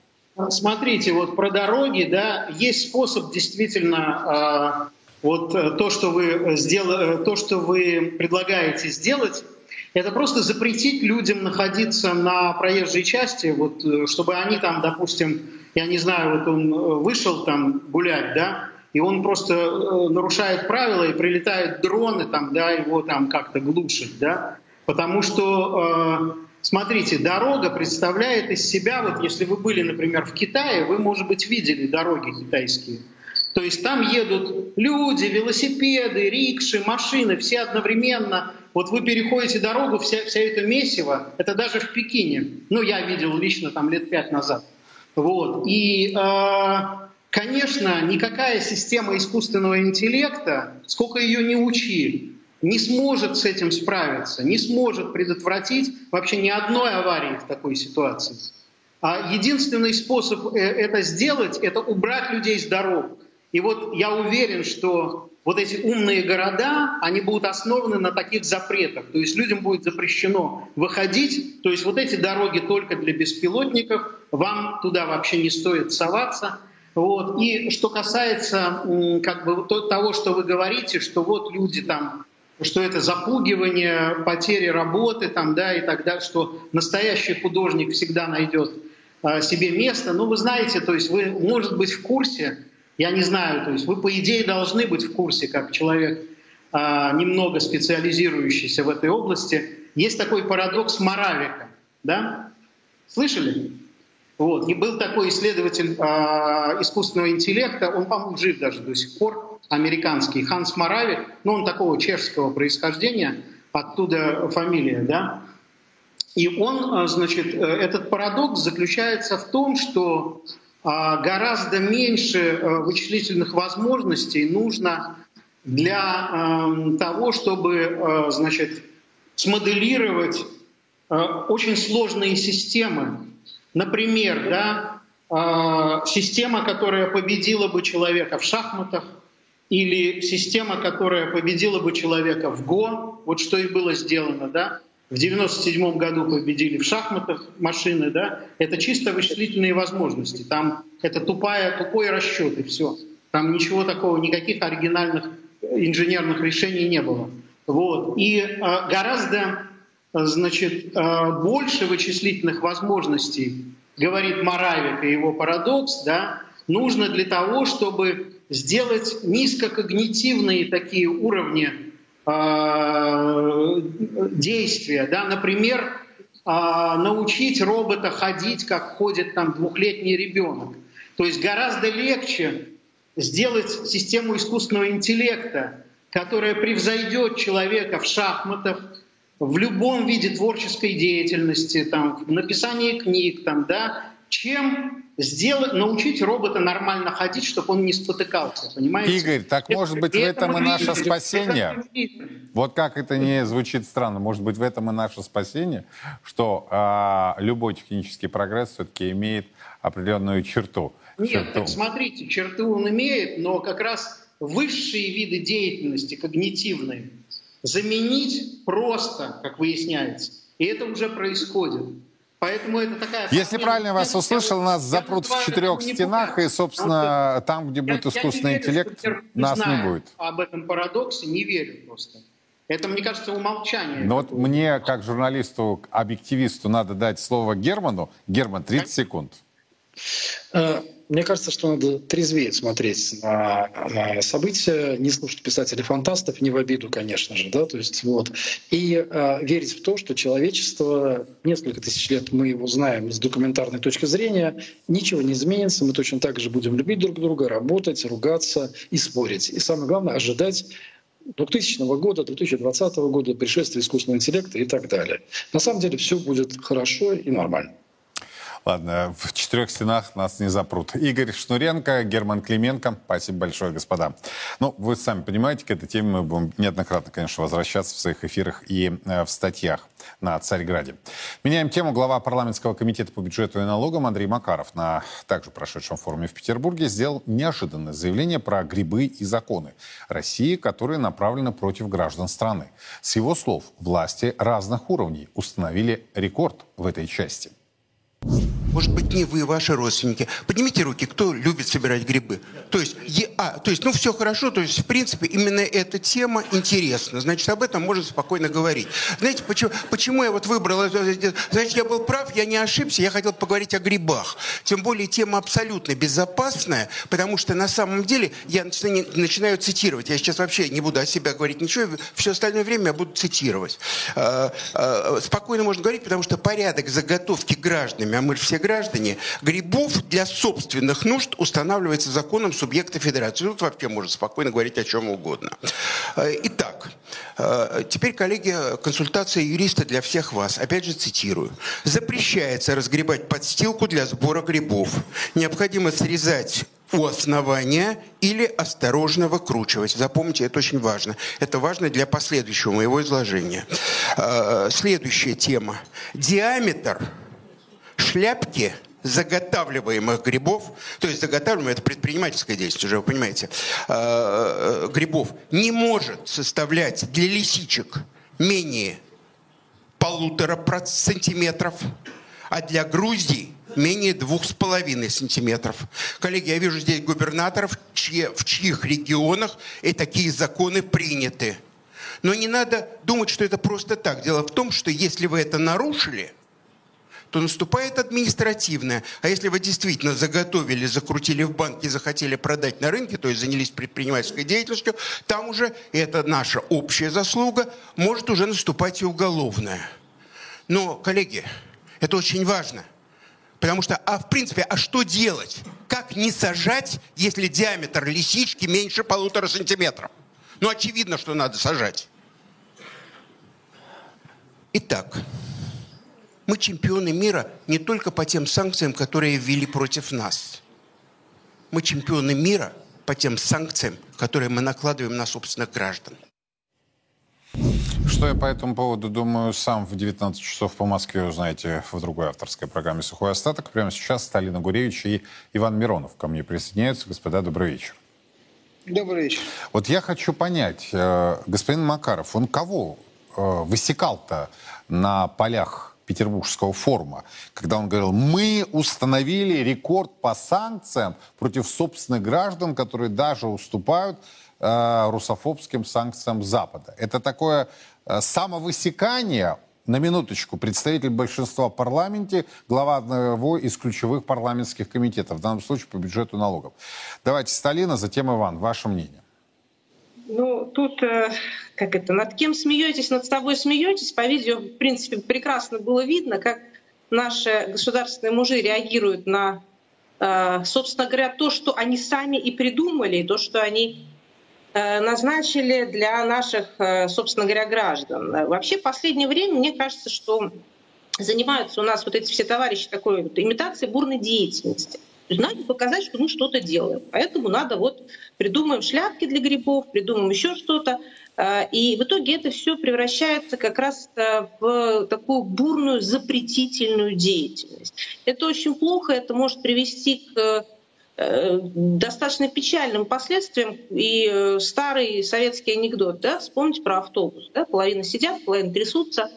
Speaker 5: Смотрите, вот про дороги, да, есть способ действительно а, вот э, то, что вы сделали, э, то, что вы предлагаете сделать, это просто запретить людям находиться на проезжей части, вот, э, чтобы они там, допустим, я не знаю, вот он вышел там гулять, да, и он просто нарушает правила, и прилетают дроны, там, да, его там как-то глушат, да, потому что Смотрите, дорога представляет из себя, вот если вы были, например, в Китае, вы, может быть, видели дороги китайские. То есть там едут люди, велосипеды, рикши, машины, все одновременно. Вот вы переходите дорогу, вся, вся эта месиво, это даже в Пекине. Ну, я видел лично там лет пять назад. Вот. И, э, конечно, никакая система искусственного интеллекта, сколько ее не учи, не сможет с этим справиться, не сможет предотвратить вообще ни одной аварии в такой ситуации. А единственный способ э, это сделать, это убрать людей с дорог. И вот я уверен, что вот эти умные города, они будут основаны на таких запретах. То есть людям будет запрещено выходить. То есть вот эти дороги только для беспилотников, вам туда вообще не стоит соваться. Вот. И что касается как бы, того, что вы говорите, что вот люди там что это запугивание, потери работы там, да, и так далее, что настоящий художник всегда найдет а, себе место. Ну, вы знаете, то есть вы, может быть, в курсе, я не знаю, то есть вы, по идее, должны быть в курсе, как человек, а, немного специализирующийся в этой области. Есть такой парадокс Моравика, да? Слышали? Вот. И был такой исследователь э, искусственного интеллекта, он, по-моему, жив даже до сих пор, американский, Ханс Марави, ну, он такого чешского происхождения. оттуда фамилия, да. И он, значит, этот парадокс заключается в том, что гораздо меньше вычислительных возможностей нужно для того, чтобы, значит, смоделировать очень сложные системы. Например, да, а, система, которая победила бы человека в шахматах, или система, которая победила бы человека в ГО, вот что и было сделано, да, в 97 году победили в шахматах машины, да, это чисто вычислительные возможности, там это тупая, тупой расчет и все. Там ничего такого, никаких оригинальных инженерных решений не было. Вот. И э, гораздо значит, э, больше вычислительных возможностей говорит Моравик и его парадокс, да, нужно для того, чтобы сделать низкокогнитивные такие уровни э, действия. Да? Например, э, научить робота ходить, как ходит там двухлетний ребенок. То есть гораздо легче сделать систему искусственного интеллекта, которая превзойдет человека в шахматах, в любом виде творческой деятельности, там, в написании книг, там, да, чем сделать, научить робота нормально ходить, чтобы он не спотыкался, понимаете?
Speaker 1: Игорь, так это, может быть в этом и наше спасение? Вот как это не звучит странно, может быть в этом и наше спасение, что а, любой технический прогресс все-таки имеет определенную черту.
Speaker 5: Нет, черту. так смотрите, черту он имеет, но как раз высшие виды деятельности, когнитивные, заменить просто, как выясняется. И это уже происходит. Поэтому это такая...
Speaker 1: Если правильно я вас услышал, нас запрут в четырех стенах, и, собственно, там, где будет искусственный интеллект, нас не будет.
Speaker 5: об этом парадоксе не верю просто. Это, мне кажется, умолчание.
Speaker 1: Но вот мне, как журналисту, объективисту, надо дать слово Герману. Герман, 30 секунд.
Speaker 6: Мне кажется, что надо трезвее смотреть на, на события, не слушать писателей-фантастов, не в обиду, конечно же, да, то есть вот, и э, верить в то, что человечество, несколько тысяч лет мы его знаем с документарной точки зрения, ничего не изменится, мы точно так же будем любить друг друга, работать, ругаться и спорить. И самое главное — ожидать 2000 года, 2020 года, пришествия искусственного интеллекта и так далее. На самом деле все будет хорошо и нормально.
Speaker 1: Ладно, в четырех стенах нас не запрут. Игорь Шнуренко, Герман Клименко. Спасибо большое, господа. Ну, вы сами понимаете, к этой теме мы будем неоднократно, конечно, возвращаться в своих эфирах и э, в статьях на Царьграде. Меняем тему. Глава парламентского комитета по бюджету и налогам Андрей Макаров на также прошедшем форуме в Петербурге сделал неожиданное заявление про грибы и законы России, которые направлены против граждан страны. С его слов, власти разных уровней установили рекорд в этой части –
Speaker 7: может быть, не вы, ваши родственники. Поднимите руки, кто любит собирать грибы. То есть, е, а, то есть, ну все хорошо, то есть, в принципе, именно эта тема интересна. Значит, об этом можно спокойно говорить. Знаете, почему, почему я вот выбрал, значит, я был прав, я не ошибся, я хотел поговорить о грибах. Тем более, тема абсолютно безопасная, потому что на самом деле я начинаю, начинаю цитировать. Я сейчас вообще не буду о себе говорить ничего, все остальное время я буду цитировать. А, а, спокойно можно говорить, потому что порядок заготовки гражданами, а мы же все граждане, грибов для собственных нужд устанавливается законом субъекта федерации. Тут вообще можно спокойно говорить о чем угодно. Э, итак, э, теперь, коллеги, консультация юриста для всех вас. Опять же цитирую. Запрещается разгребать подстилку для сбора грибов. Необходимо срезать у основания или осторожно выкручивать. Запомните, это очень важно. Это важно для последующего моего изложения. Э, следующая тема. Диаметр шляпки заготавливаемых грибов, то есть заготавливаемые, это предпринимательская деятельность уже, вы понимаете, э, э, грибов, не может составлять для лисичек менее полутора сантиметров, а для Грузии менее двух с половиной сантиметров. Коллеги, я вижу здесь губернаторов, в чьих регионах и такие законы приняты. Но не надо думать, что это просто так. Дело в том, что если вы это нарушили – то наступает административное. А если вы действительно заготовили, закрутили в банке, захотели продать на рынке, то есть занялись предпринимательской деятельностью, там уже, и это наша общая заслуга, может уже наступать и уголовное. Но, коллеги, это очень важно. Потому что, а в принципе, а что делать? Как не сажать, если диаметр лисички меньше полутора сантиметров? Ну, очевидно, что надо сажать. так. Мы чемпионы мира не только по тем санкциям, которые ввели против нас. Мы чемпионы мира по тем санкциям, которые мы накладываем на собственных граждан.
Speaker 1: Что я по этому поводу думаю сам в 19 часов по Москве узнаете в другой авторской программе «Сухой остаток». Прямо сейчас Сталина Гуревич и Иван Миронов ко мне присоединяются. Господа, добрый вечер.
Speaker 8: Добрый вечер.
Speaker 1: Вот я хочу понять, э, господин Макаров, он кого э, высекал-то на полях Петербургского форума, когда он говорил, мы установили рекорд по санкциям против собственных граждан, которые даже уступают э, русофобским санкциям Запада. Это такое э, самовысекание, на минуточку, представитель большинства в парламенте, глава одного из ключевых парламентских комитетов, в данном случае по бюджету налогов. Давайте Сталина, затем Иван, ваше мнение.
Speaker 9: Ну, тут, э, как это, над кем смеетесь, над собой смеетесь. По видео, в принципе, прекрасно было видно, как наши государственные мужи реагируют на, э, собственно говоря, то, что они сами и придумали, и то, что они э, назначили для наших, собственно говоря, граждан. Вообще, в последнее время, мне кажется, что занимаются у нас вот эти все товарищи такой вот имитацией бурной деятельности. То есть надо показать, что мы что-то делаем. Поэтому надо вот придумаем шляпки для грибов, придумаем еще что-то. А, и в итоге это все превращается как раз э, в такую бурную запретительную деятельность. Это очень плохо, это может привести к э, достаточно печальным последствиям. И э, старый советский анекдот, да, вспомните про автобус. Да, половина сидят, половина трясутся.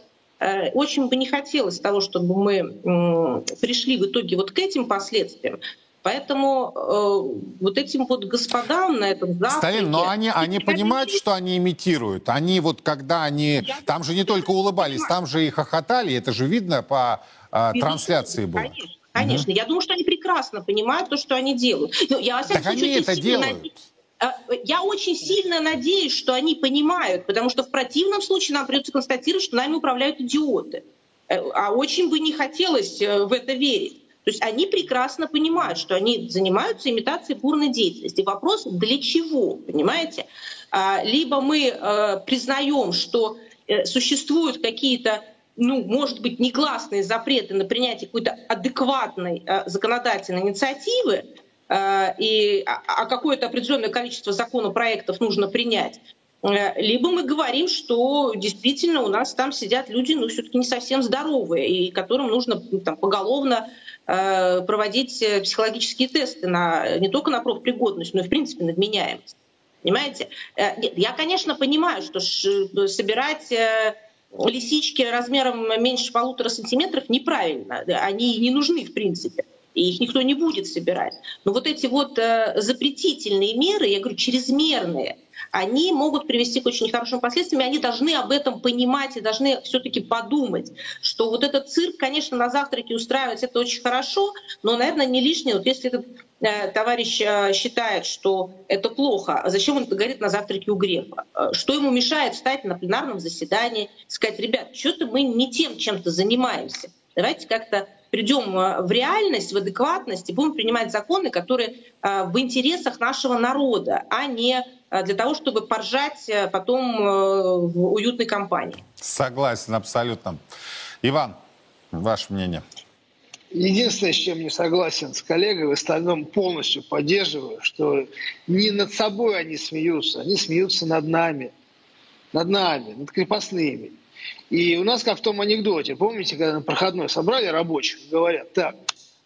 Speaker 9: Очень бы не хотелось того, чтобы мы пришли в итоге вот к этим последствиям. Поэтому э, вот этим вот господам на этом
Speaker 1: завтраке... Сталин, но они, они понимают, что они имитируют. Они вот когда они... Я там же не только улыбались, понимаю. там же и хохотали. Это же видно по э, трансляции было.
Speaker 9: Конечно. Конечно, угу. я думаю, что они прекрасно понимают то, что они делают. Но я,
Speaker 1: так случае, они это делают. Надеюсь,
Speaker 9: э, я очень сильно надеюсь, что они понимают, потому что в противном случае нам придется констатировать, что нами управляют идиоты. Э, а очень бы не хотелось в это верить. То есть они прекрасно понимают, что они занимаются имитацией бурной деятельности. Вопрос для чего, понимаете? А, либо мы э, признаем, что э, существуют какие-то ну, может быть, негласные запреты на принятие какой-то адекватной э, законодательной инициативы, и, а, а какое-то определенное количество законопроектов нужно принять, либо мы говорим, что действительно у нас там сидят люди, ну, все-таки не совсем здоровые, и которым нужно там, поголовно Э, проводить э, психологические тесты на, не только на профпригодность, но и в принципе на вменяемость. Понимаете? Э, я, конечно, понимаю, что собирать лисички размером меньше полутора сантиметров неправильно. Они не нужны, в принципе. И их никто не будет собирать. Но вот эти вот запретительные меры, я говорю, чрезмерные, они могут привести к очень нехорошим последствиям, и они должны об этом понимать и должны все-таки подумать, что вот этот цирк, конечно, на завтраке устраивать это очень хорошо, но, наверное, не лишнее. Вот если этот э, товарищ э, считает, что это плохо, а зачем он это говорит на завтраке у Грефа? Э, что ему мешает встать на пленарном заседании, сказать, ребят, что-то мы не тем чем-то занимаемся. Давайте как-то придем э, в реальность, в адекватность и будем принимать законы, которые э, в интересах нашего народа, а не э, для того, чтобы поржать потом в уютной компании.
Speaker 1: Согласен, абсолютно. Иван, ваше мнение?
Speaker 8: Единственное, с чем не согласен с коллегой, в остальном полностью поддерживаю, что не над собой они смеются, они смеются над нами, над нами, над крепостными. И у нас, как в том анекдоте, помните, когда на проходной собрали рабочих, говорят, так,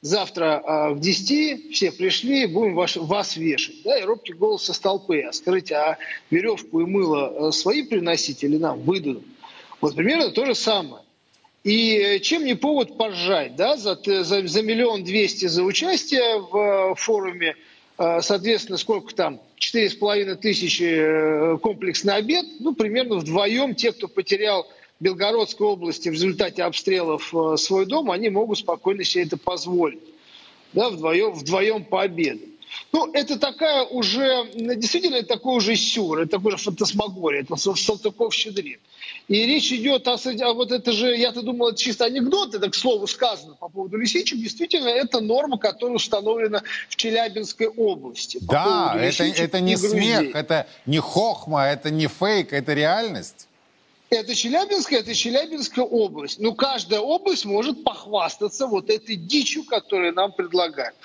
Speaker 8: завтра а, в 10 все пришли, будем ваш, вас вешать. Да, и робкий голос со столпы. А скажите, а веревку и мыло а, свои приносить или нам выдадут? Вот примерно то же самое. И э, чем не повод поржать, да, за, за, за миллион двести за участие в э, форуме, э, соответственно, сколько там, четыре с половиной тысячи комплексный обед, ну, примерно вдвоем те, кто потерял Белгородской области в результате обстрелов э, свой дом, они могут спокойно себе это позволить. Да, вдвоем, вдвоем пообедать. Ну, это такая уже, действительно, это такой уже сюр, это такой же фантасмагория, это Салтыков-Щедрин. И речь идет о, а вот это же, я-то думал, это чисто анекдот, это, к слову, сказано по поводу лисичек. Действительно, это норма, которая установлена в Челябинской области.
Speaker 1: Да, это, это не смех, это не хохма, это не фейк, это реальность.
Speaker 8: Это Челябинская, это Челябинская область. Но каждая область может похвастаться вот этой дичью, которую нам предлагают.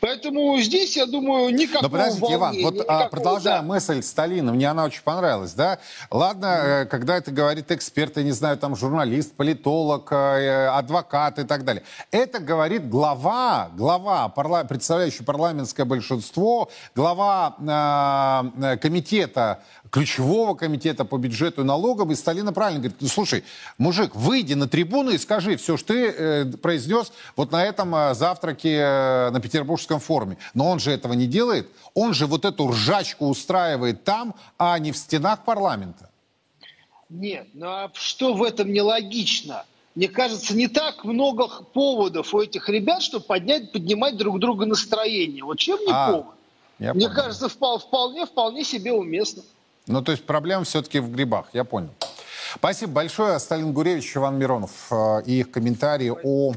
Speaker 8: Поэтому здесь, я думаю, никакого
Speaker 1: Но подождите,
Speaker 8: волнения,
Speaker 1: Иван, вот
Speaker 8: никакого,
Speaker 1: продолжая
Speaker 8: да.
Speaker 1: мысль Сталина, мне она очень понравилась, да? Ладно, э, когда это говорит эксперт, я не знаю, там журналист, политолог, э, адвокат и так далее. Это говорит глава, глава, парла- представляющий парламентское большинство, глава э, э, комитета ключевого комитета по бюджету и налогам, и Сталина правильно говорит, ну слушай, мужик, выйди на трибуну и скажи все, что ты э, произнес вот на этом э, завтраке э, на Петербургском форуме. Но он же этого не делает, он же вот эту ржачку устраивает там, а не в стенах парламента.
Speaker 8: Нет, ну а что в этом нелогично? Мне кажется, не так много поводов у этих ребят, чтобы поднять, поднимать друг друга настроение. Вот чем не
Speaker 1: А,
Speaker 8: повод? Мне
Speaker 1: понял.
Speaker 8: кажется, впол- вполне, вполне себе уместно.
Speaker 1: Ну, то есть проблема все-таки в грибах, я понял. Спасибо большое. Сталин Гуревич, Иван Миронов э, и их комментарии о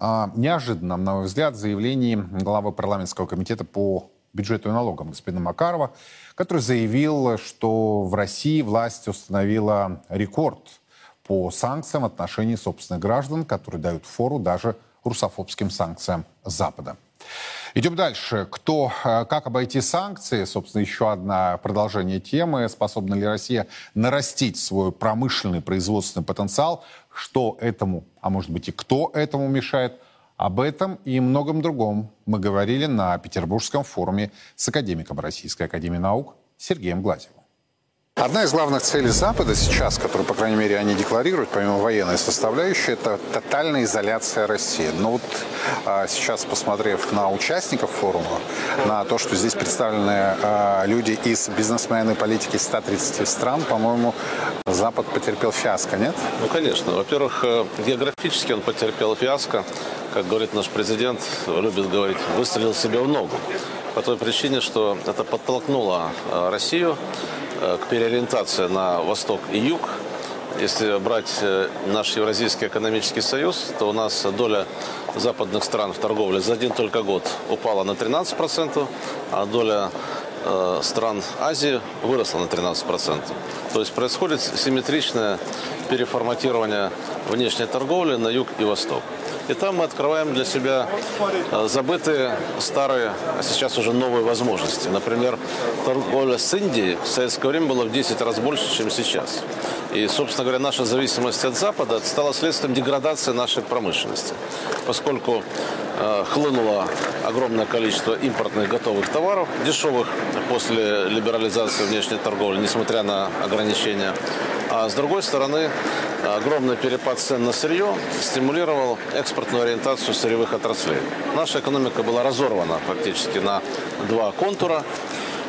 Speaker 1: э, неожиданном, на мой взгляд, заявлении главы парламентского комитета по бюджету и налогам господина Макарова, который заявил, что в России власть установила рекорд по санкциям в отношении собственных граждан, которые дают фору даже русофобским санкциям Запада. Идем дальше. Кто, э, как обойти санкции? Собственно, еще одно продолжение темы. Способна ли Россия нарастить свой промышленный производственный потенциал? Что этому, а может быть и кто этому мешает? Об этом и многом другом мы говорили на Петербургском форуме с академиком Российской Академии Наук Сергеем Глазевым. Одна из главных целей Запада сейчас, которую, по крайней мере, они декларируют, помимо военной составляющей, это тотальная изоляция России. Но вот а, сейчас, посмотрев на участников форума, на то, что здесь представлены а, люди из бизнесмены политики из 130 стран, по-моему, Запад потерпел фиаско, нет?
Speaker 10: Ну, конечно. Во-первых, э, географически он потерпел фиаско. Как говорит наш президент, любит говорить, выстрелил себе в ногу. По той причине, что это подтолкнуло э, Россию э, к переориентации на восток и юг. Если брать э, наш Евразийский экономический союз, то у нас доля западных стран в торговле за один только год упала на 13%, а доля э, стран Азии выросла на 13%. То есть происходит симметричное переформатирование внешней торговли на юг и восток. И там мы открываем для себя э, забытые старые, а сейчас уже новые возможности. Например, торговля с Индией в советское время была в 10 раз больше, чем сейчас. И, собственно говоря, наша зависимость от Запада стала следствием деградации нашей промышленности. Поскольку э, хлынуло огромное количество импортных готовых товаров, дешевых после либерализации внешней торговли, несмотря на ограничения. А с другой стороны, огромный перепад цен на сырье стимулировал экспортную ориентацию сырьевых отраслей. Наша экономика была разорвана фактически на два контура,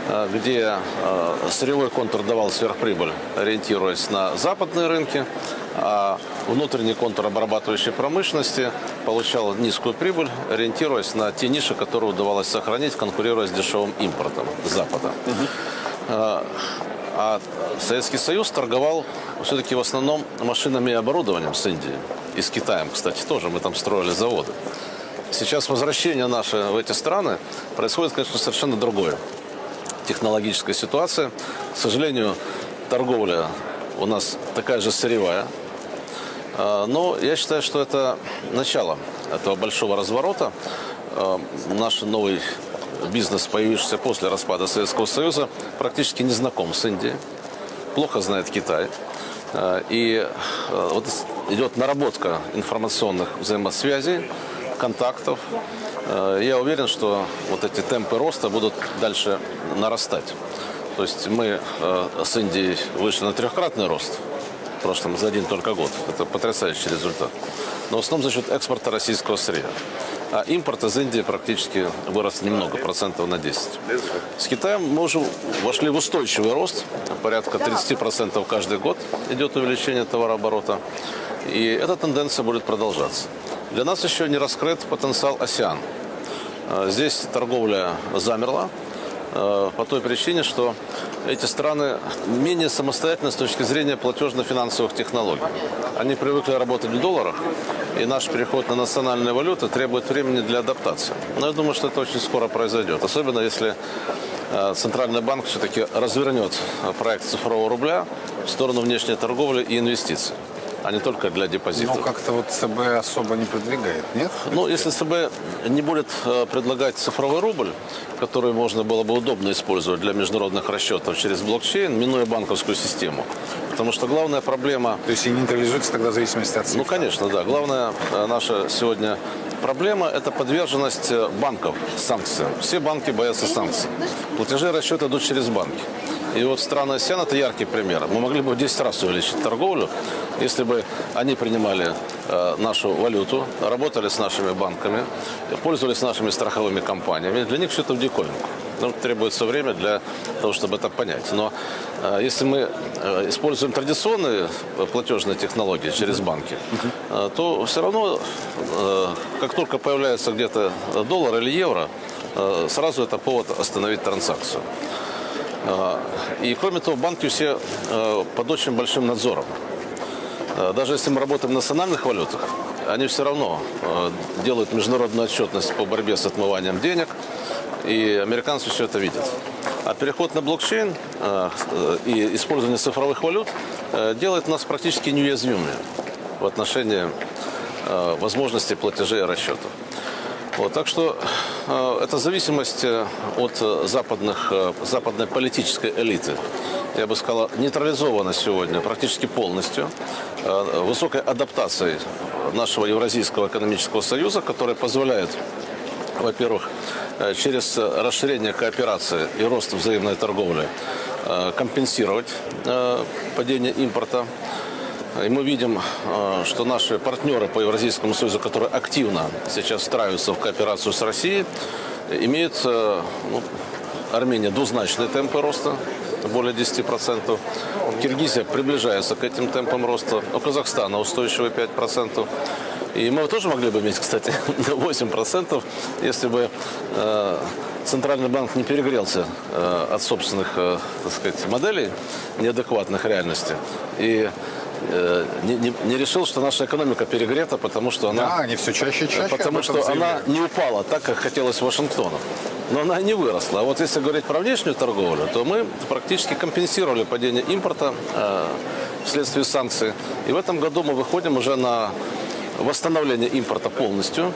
Speaker 10: э, где э, сырьевой контур давал сверхприбыль, ориентируясь на западные рынки, а внутренний контур обрабатывающей промышленности получал низкую прибыль, ориентируясь на те ниши, которые удавалось сохранить, конкурируя с дешевым импортом с Запада. Э, А Советский Союз торговал все-таки в основном машинами и оборудованием с Индией. И с Китаем, кстати, тоже. Мы там строили заводы. Сейчас возвращение наше в эти страны происходит, конечно, совершенно другое. Технологическая ситуация. К сожалению, торговля у нас такая же сырьевая. А, Но я считаю, что это начало этого большого разворота. А, Наш новый бизнес, появившийся после распада Советского Союза, практически не знаком с Индией, плохо знает Китай. А, И а, вот идет наработка информационных взаимосвязей, контактов. А, Я уверен, что вот эти темпы роста будут дальше нарастать. То есть мы э, с Индией вышли на трехкратный рост в прошлом за один только год. Это потрясающий результат. Но в основном за счет экспорта российского сырья. А импорт из Индии практически вырос немного, процентов на 10. С Китаем мы уже вошли в устойчивый рост. Порядка 30% каждый год идет увеличение товарооборота. И эта тенденция будет продолжаться. Для нас еще не раскрыт потенциал АСИАН. Э, Здесь торговля замерла по той причине, что эти страны менее самостоятельны с точки зрения платежно-финансовых технологий. Они привыкли работать в долларах, и наш переход на национальные валюты требует времени для адаптации. Но я думаю, что это очень скоро произойдет. Особенно если Центральный банк все-таки развернет проект цифрового рубля в сторону внешней торговли и инвестиций а не только для депозитов.
Speaker 1: Но как-то вот ЦБ особо не продвигает, нет?
Speaker 10: Ну, если ЦБ не будет предлагать цифровой рубль, который можно было бы удобно использовать для международных расчетов через блокчейн, минуя банковскую систему. Потому что главная проблема...
Speaker 1: То есть и нейтрализуется тогда зависимость от цифр?
Speaker 10: Ну, конечно, да. Главная наша сегодня проблема – это подверженность банков санкциям. Все банки боятся санкций. Платежи и расчеты идут через банки. И вот страна АСЕАН – это яркий пример. Мы могли бы в 10 раз увеличить торговлю, если бы они принимали э, нашу валюту, работали с нашими банками, пользовались нашими страховыми компаниями. Для них все это в диковинку. Ну, требуется время для того, чтобы это понять. Но э, если мы э, используем традиционные платежные технологии через банки, э, то все равно, э, как только появляется где-то доллар или евро, э, сразу это повод остановить транзакцию. И кроме того, банки все под очень большим надзором. Даже если мы работаем в национальных валютах, они все равно делают международную отчетность по борьбе с отмыванием денег, и американцы все это видят. А переход на блокчейн и использование цифровых валют делает нас практически неуязвимыми в отношении возможности платежей и расчетов. Вот, так что э, это зависимость от западных, западной политической элиты. Я бы сказал, нейтрализована сегодня практически полностью э, высокой адаптацией нашего Евразийского экономического союза, которая позволяет, во-первых, через расширение кооперации и рост взаимной торговли компенсировать падение импорта. И мы видим, что наши партнеры по Евразийскому союзу, которые активно сейчас встраиваются в кооперацию с Россией, имеют ну, Армения двузначные темпы роста, более 10%. Киргизия приближается к этим темпам роста. У Казахстана устойчивые 5%. И мы тоже могли бы иметь, кстати, 8%, если бы э, Центральный банк не перегрелся э, от собственных, э, так сказать, моделей неадекватных реальности. И не, не, не решил, что наша экономика перегрета, потому что она...
Speaker 1: Да, они все чаще и чаще
Speaker 10: Потому что она не упала так, как хотелось Вашингтону. Но она не выросла. А вот если говорить про внешнюю торговлю, то мы практически компенсировали падение импорта э, вследствие санкций. И в этом году мы выходим уже на восстановление импорта полностью.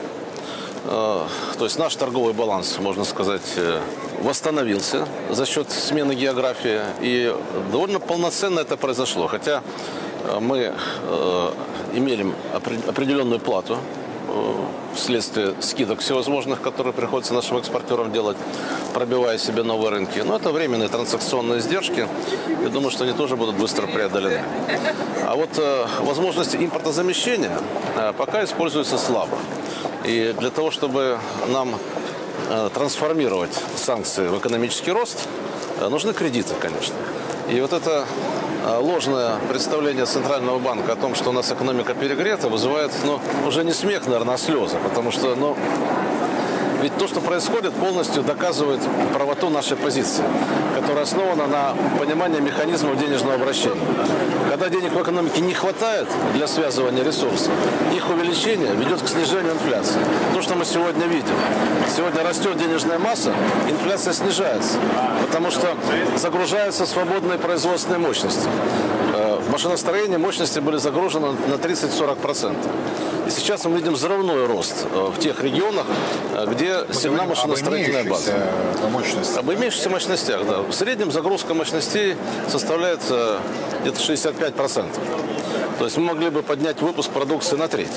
Speaker 10: Э, то есть наш торговый баланс, можно сказать, восстановился за счет смены географии. И довольно полноценно это произошло. Хотя мы э, имели определенную плату э, вследствие скидок всевозможных, которые приходится нашим экспортерам делать, пробивая себе новые рынки. Но это временные транзакционные издержки. Я думаю, что они тоже будут быстро преодолены. А вот э, возможности импортозамещения э, пока используются слабо. И для того, чтобы нам э, трансформировать санкции в экономический рост, э, нужны кредиты, конечно. И вот это а, ложное представление Центрального банка о том, что у нас экономика перегрета, вызывает ну, уже не смех, наверное, а слезы. Потому что ну, ведь то, что происходит, полностью доказывает правоту нашей позиции, которая основана на понимании механизмов денежного обращения. Когда денег в экономике не хватает для связывания ресурсов, их увеличение ведет к снижению инфляции. То, что мы сегодня видим. Сегодня растет денежная масса, инфляция снижается, потому что загружаются свободные производственные мощности. Э, машиностроение мощности были загружены на 30-40%. И сейчас мы видим взрывной рост э, в тех регионах, э, где мы сильна машиностроительная база.
Speaker 1: Мощности.
Speaker 10: Об имеющихся мощностях, да. В среднем загрузка мощностей составляет э, где-то 65%. То есть мы могли бы поднять выпуск продукции на треть.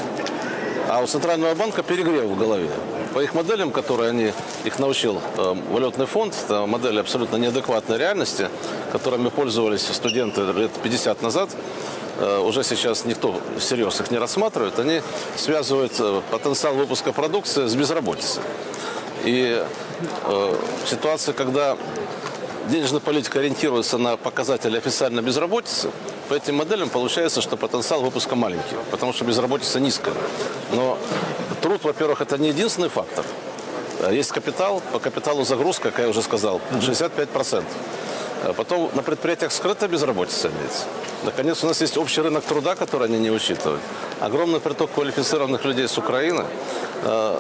Speaker 10: А у Центрального банка перегрев в голове. По их моделям, которые они, их научил э, валютный фонд, это модели абсолютно неадекватной реальности, которыми пользовались студенты лет 50 назад, Э, уже сейчас никто всерьез их не рассматривает, они связывают э, потенциал выпуска продукции с безработицей. И э, ситуация, когда денежная политика ориентируется на показатели официальной безработицы, по этим моделям получается, что потенциал выпуска маленький, потому что безработица низкая. Но труд, во-первых, это не единственный фактор. Есть капитал, по капиталу загрузка, как я уже сказал, 65%. А потом на предприятиях скрытая безработица имеется. Наконец, у нас есть общий рынок труда, который они не учитывают. Огромный приток квалифицированных людей с Украины. Э,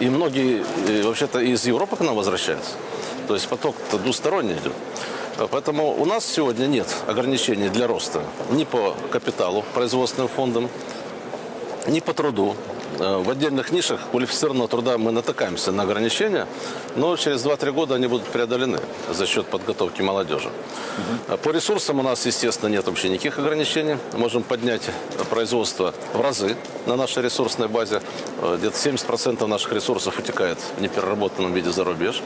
Speaker 10: и многие, вообще-то, из Европы к нам возвращаются. То есть поток двусторонний идет. Поэтому у нас сегодня нет ограничений для роста ни по капиталу производственным фондам, ни по труду. Э, в отдельных нишах квалифицированного труда мы натыкаемся на ограничения, но через 2-3 года они будут преодолены за счет подготовки молодежи. Угу. По ресурсам у нас, естественно, нет вообще никаких ограничений. Можем поднять производство в разы на нашей ресурсной базе. Э, где-то 70% наших ресурсов утекает в непереработанном виде за рубеж.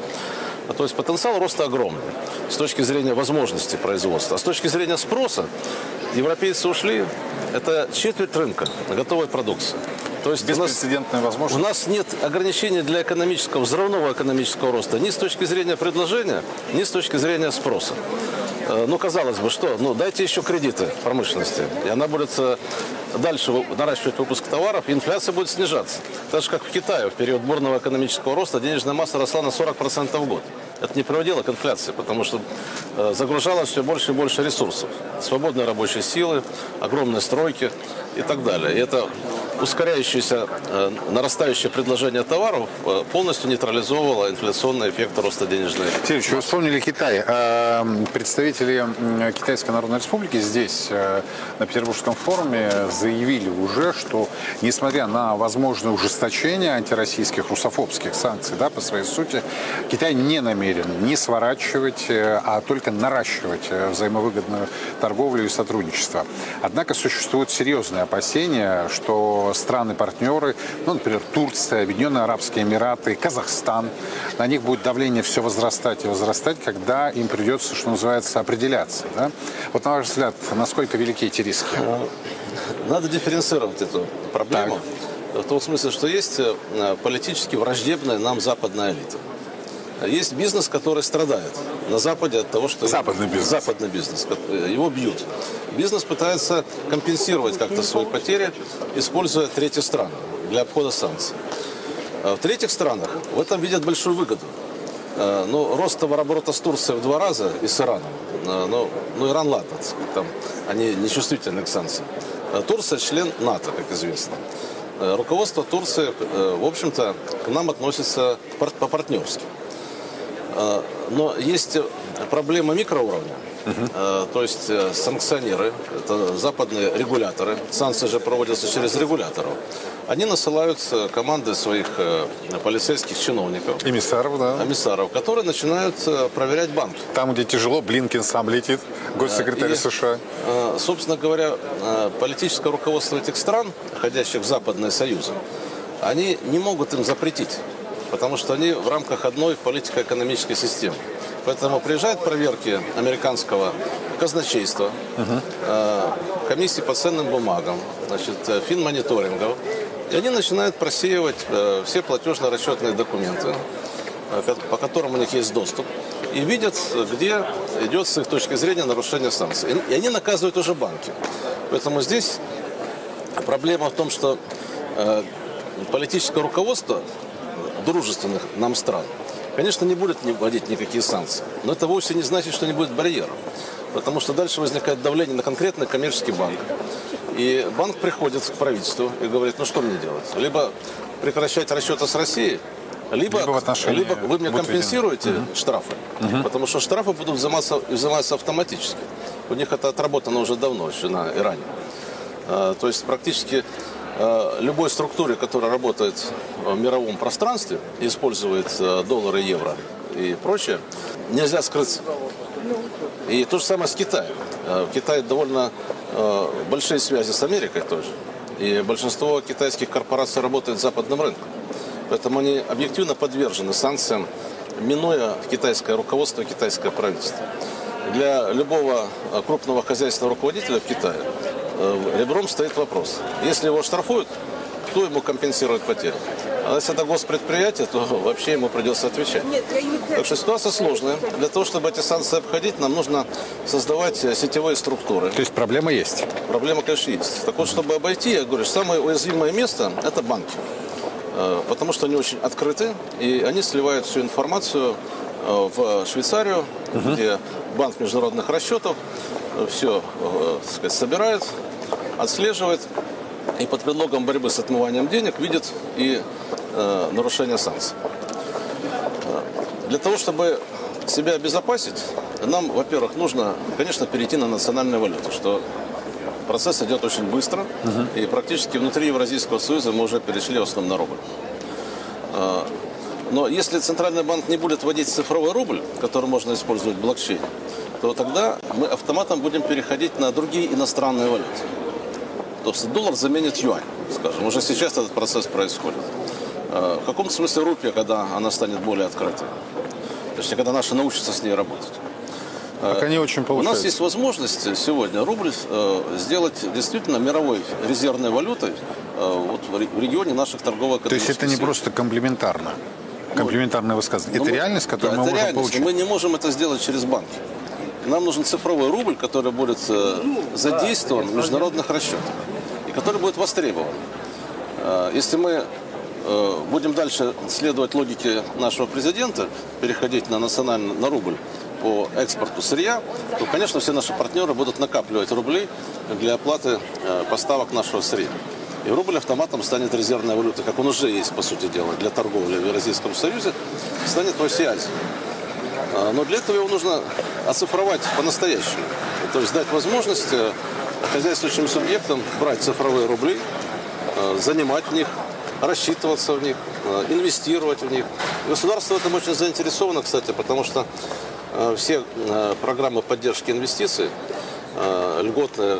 Speaker 10: То есть потенциал роста огромный с точки зрения возможности производства. А с точки зрения спроса европейцы ушли. Это четверть рынка готовой продукции.
Speaker 1: То есть беспрецедентная возможность.
Speaker 10: У нас нет ограничений для экономического, взрывного экономического роста ни с точки зрения предложения, ни с точки зрения спроса. Э, ну, казалось бы, что? Ну, дайте еще кредиты промышленности, и она будет э, дальше наращивать выпуск товаров, и инфляция будет снижаться. Так же, как в Китае, в период бурного экономического роста денежная масса росла на 40% в год. Это не приводило к инфляции, потому что э, загружалось все больше и больше ресурсов. Свободной рабочей силы, огромные стройки и так далее. И это ускоряющееся, э, нарастающее предложение товаров э, полностью нейтрализовывало инфляционный эффект роста денежной.
Speaker 1: Сергеевич, вы вспомнили Китай. А, представители Китайской Народной Республики здесь, э, на Петербургском форуме, заявили уже, что несмотря на возможное ужесточение антироссийских русофобских санкций да, по своей сути, Китай не намерен не сворачивать, а только наращивать взаимовыгодную торговлю и сотрудничество. Однако существуют серьезные опасения, что страны-партнеры, ну, например, Турция, Объединенные Арабские Эмираты, Казахстан, на них будет давление все возрастать и возрастать, когда им придется, что называется, определяться. Да? Вот на ваш взгляд, насколько велики эти риски?
Speaker 10: Надо дифференцировать эту проблему. Так. В том смысле, что есть э, политически враждебная нам западная элита. Есть бизнес, который страдает на Западе от того, что...
Speaker 1: Западный бизнес.
Speaker 10: Западный бизнес. Его бьют. Бизнес пытается компенсировать как-то свои потери, используя третьи страны для обхода санкций. А в третьих странах в этом видят большую выгоду. А, ну, рост товарооборота с Турцией в два раза и с Ираном. А, ну, ну Иран, ладно, там, они не чувствительны к санкциям. Турция член НАТО, как известно. Руководство Турции, э, в общем-то, к нам относится по-партнерски. А, но есть проблема микроуровня. Uh-huh. То есть э, санкционеры, это западные регуляторы, санкции же проводятся через регуляторов, они насылают э, команды своих э, полицейских чиновников.
Speaker 1: Эмиссаров, да.
Speaker 10: Эмиссаров, которые начинают проверять банки.
Speaker 1: Там, где тяжело, Блинкин сам летит, госсекретарь и, США.
Speaker 10: Собственно говоря, политическое руководство этих стран, входящих в западные союзы, они не могут им запретить потому что они в рамках одной политико-экономической системы. Поэтому приезжают проверки американского казначейства, uh-huh. комиссии по ценным бумагам, значит, э, финмониторингов, и они начинают просеивать э, все платежно-расчетные документы, по которым у них есть доступ, и видят, где идет с их точки зрения нарушение санкций. И они наказывают уже банки. Поэтому здесь проблема в том, что политическое руководство дружественных нам стран, конечно, не будет вводить никакие санкции. Но это вовсе не значит, что не будет барьеров. Потому что дальше возникает давление на конкретный коммерческий банк. И банк приходит к правительству и говорит, ну что мне делать? Либо прекращать расчеты с Россией, либо, либо, либо вы мне компенсируете угу. штрафы, угу. потому что штрафы будут взиматься, взиматься автоматически. У них это отработано уже давно, еще на Иране. А, то есть практически любой структуре, которая работает в мировом пространстве, использует э, доллары, евро и прочее, нельзя скрыться. И то же самое с Китаем. Э, в Китае довольно большие связи с Америкой тоже. И большинство китайских корпораций работает с западным рынком. Поэтому они объективно подвержены санкциям, минуя китайское руководство, китайское правительство. Для любого крупного хозяйственного руководителя в Китае Э, ребром стоит вопрос. Если его штрафуют, кто ему компенсирует потери? А если это госпредприятие, то вообще ему придется отвечать. Так что ситуация сложная. Для того, чтобы эти санкции обходить, нам нужно создавать э, сетевые структуры.
Speaker 1: То есть проблема есть?
Speaker 10: Проблема, конечно, есть. Так вот, чтобы обойти, я говорю, самое уязвимое место – это банки. Э, потому что они очень открыты, и они сливают всю информацию в Швейцарию, угу. где банк международных расчетов все так сказать, собирает, отслеживает и под предлогом борьбы с отмыванием денег видит и э, нарушение санкций. Для того, чтобы себя обезопасить, нам, во-первых, нужно, конечно, перейти на национальную валюту, что процесс идет очень быстро, угу. и практически внутри Евразийского союза мы уже перешли в основном на рубль. А, но если Центральный банк не будет вводить цифровой рубль, который можно использовать в блокчейне, то тогда мы автоматом будем переходить на другие иностранные валюты. То есть доллар заменит юань, скажем. Уже сейчас этот процесс происходит. А, в каком смысле рупия, когда она станет более открытой? Точнее, когда наши научатся с ней работать.
Speaker 1: Пока не очень получается.
Speaker 10: У нас есть возможность сегодня рубль э, сделать действительно мировой резервной валютой э, вот в регионе наших торговых
Speaker 1: То есть это не просто комплементарно? Комплементарное высказывание. Ну, это реальность, которую да, мы можем реальность. получить?
Speaker 10: Мы не можем это сделать через банки. Нам нужен цифровой рубль, который будет э, задействован в международных расчетах и который будет востребован. Если мы будем дальше следовать логике нашего президента, переходить на национальный, на рубль, по экспорту сырья, то, конечно, все наши партнеры будут накапливать рубли для оплаты э, поставок нашего сырья. И рубль автоматом станет резервной валютой, как он уже есть, по сути дела, для торговли в Евразийском Союзе, станет во всей Азии. А, но для этого его нужно оцифровать по-настоящему. То есть дать возможность э, хозяйствующим субъектам брать цифровые рубли, э, занимать в них, рассчитываться в них, инвестировать в них. Государство в этом очень заинтересовано, кстати, потому что Э, все э, программы поддержки инвестиций, э, льготные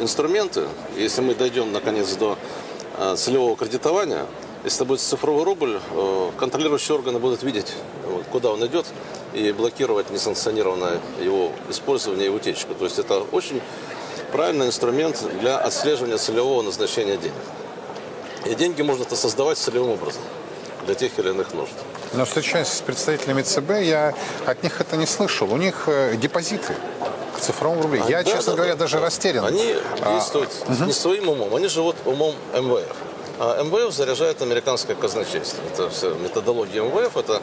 Speaker 10: инструменты, если мы дойдем наконец до целевого кредитования, если это будет цифровой рубль, контролирующие органы будут видеть, куда он идет, и блокировать несанкционированное его использование и утечку. То есть это очень правильный инструмент для отслеживания целевого назначения денег. И деньги можно это создавать целевым образом для тех или иных нужд.
Speaker 1: Но встречаясь с представителями ЦБ, я от них это не слышал. У них э, депозиты к цифровому рублю. А, я, да, честно да, говоря, да, даже да. растерян.
Speaker 10: Они а, действуют угу. не своим умом, они живут умом МВФ. А МВФ заряжает американское казначейство. Это все методология МВФ, это,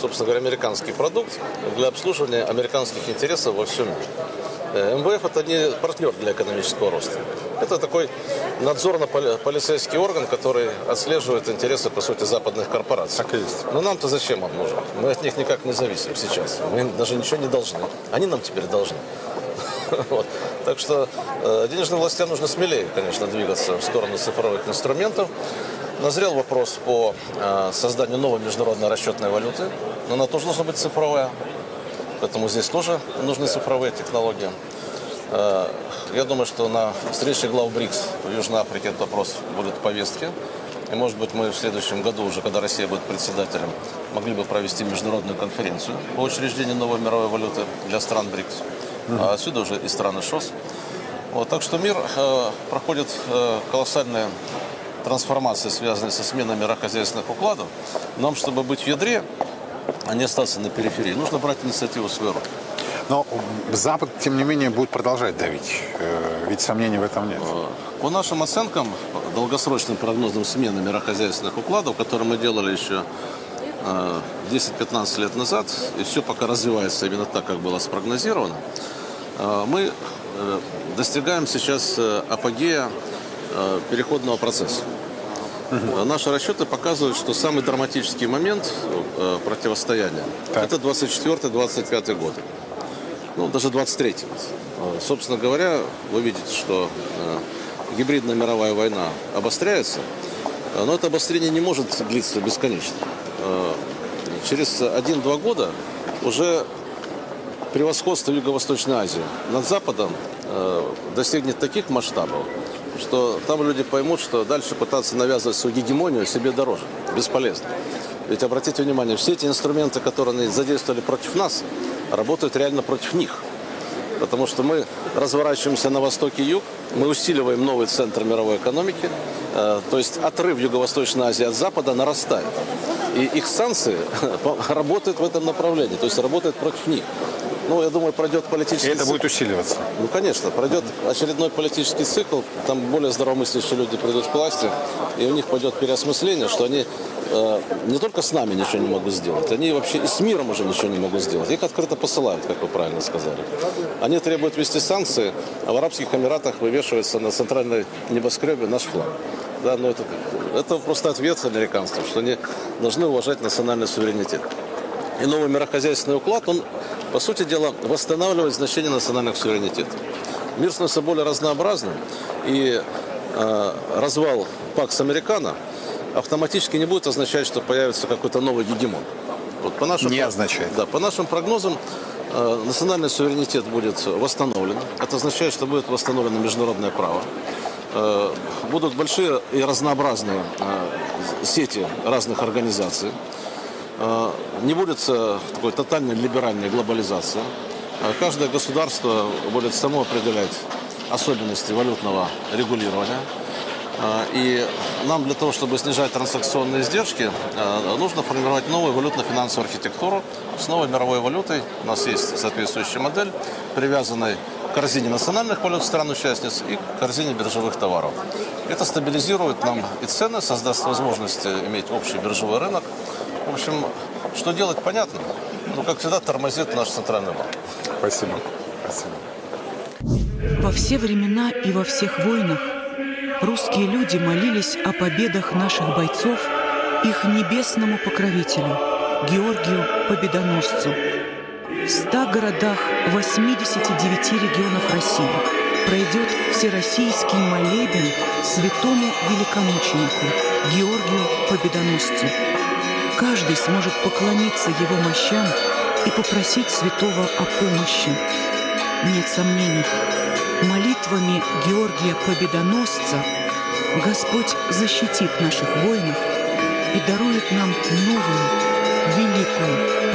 Speaker 10: собственно говоря, американский продукт для обслуживания американских интересов во всем мире. Э, МВФ это не партнер для экономического роста. Это такой надзорно-полицейский орган, который отслеживает интересы, по сути, западных корпораций.
Speaker 1: Так есть.
Speaker 10: Но нам-то зачем он нужен? Мы от них никак не зависим сейчас. Мы даже ничего не должны. Они нам теперь должны. Вот. Так что э, денежным властям нужно смелее, конечно, двигаться в сторону цифровых инструментов. Назрел вопрос по э, созданию новой международной расчетной валюты, но она тоже должна быть цифровая. Поэтому здесь тоже нужны цифровые технологии. Э, я думаю, что на встрече глав БРИКС в Южной Африке этот вопрос будет в повестке. И, может быть, мы в следующем году, уже когда Россия будет председателем, могли бы провести международную конференцию по учреждению новой мировой валюты для стран БРИКС. А отсюда уже и страны ШОС. Вот, так что мир э, проходит э, колоссальные трансформации, связанные со сменой мирохозяйственных укладов. Нам, чтобы быть в ядре, а не остаться на периферии, нужно брать инициативу в свою руку.
Speaker 1: Но Запад, тем не менее, будет продолжать давить. Э, ведь сомнений в этом нет.
Speaker 10: По нашим оценкам, долгосрочным прогнозам смены мирохозяйственных укладов, которые мы делали еще 10-15 э, лет назад, и все пока развивается именно так, как было спрогнозировано, мы достигаем сейчас апогея переходного процесса. Угу. Наши расчеты показывают, что самый драматический момент противостояния так. это 24-25 годы ну, даже 23-м. А, собственно говоря, вы видите, что э, гибридная мировая война обостряется, но это обострение не может длиться бесконечно. Через 1-2 года уже превосходство Юго-Восточной Азии над Западом э, достигнет таких масштабов, что там люди поймут, что дальше пытаться навязывать свою гегемонию себе дороже, бесполезно. Ведь обратите внимание, все эти инструменты, которые они задействовали против нас, работают реально против них. Потому что мы разворачиваемся на востоке и юг, мы усиливаем новый центр мировой экономики, э, то есть отрыв Юго-Восточной Азии от Запада нарастает. И их санкции работают в этом направлении, то есть работают против них. Ну, я думаю, пройдет политический
Speaker 1: И это
Speaker 10: цикл.
Speaker 1: будет усиливаться.
Speaker 10: Ну, конечно, пройдет очередной политический цикл, там более здравомыслящие люди придут к власти, и у них пойдет переосмысление, что они э, не только с нами ничего не могут сделать, они вообще и с миром уже ничего не могут сделать. Их открыто посылают, как вы правильно сказали. Они требуют ввести санкции, а в Арабских Эмиратах вывешивается на центральной небоскребе наш флаг. Да, но это, это просто ответ американцам, что они должны уважать национальный суверенитет. И новый мирохозяйственный уклад, он, по сути дела, восстанавливает значение национальных суверенитетов. Мир становится более разнообразным, и э, развал ПАКС Американо автоматически не будет означать, что появится какой-то новый гегемон. Вот по нашим,
Speaker 1: Не означает.
Speaker 10: Да, по нашим прогнозам, э, национальный суверенитет будет восстановлен. Это означает, что будет восстановлено международное право. Э, будут большие и разнообразные э, сети разных организаций. Э, Не э, такой тотальной либеральной глобализации. Э, Каждое государство будет само определять особенности валютного регулирования. Э, И нам для того, чтобы снижать транзакционные издержки, нужно формировать новую валютно-финансовую архитектуру с новой мировой валютой. У нас есть соответствующая модель, привязанная к корзине национальных валют стран-участниц и к корзине биржевых товаров. Это стабилизирует нам и цены, создаст возможность иметь общий биржевой рынок. В общем, что делать, понятно. Но, как всегда, тормозит наш центральный банк.
Speaker 1: Спасибо. Спасибо.
Speaker 11: Во все времена и во всех войнах русские люди молились о победах наших бойцов их небесному покровителю, Георгию Победоносцу. В 100 городах 89 регионов России пройдет всероссийский молебен святому великомученику Георгию Победоносцу. Каждый сможет поклониться его мощам и попросить святого о помощи. Нет сомнений, молитвами Георгия Победоносца Господь защитит наших воинов и дарует нам новую, великую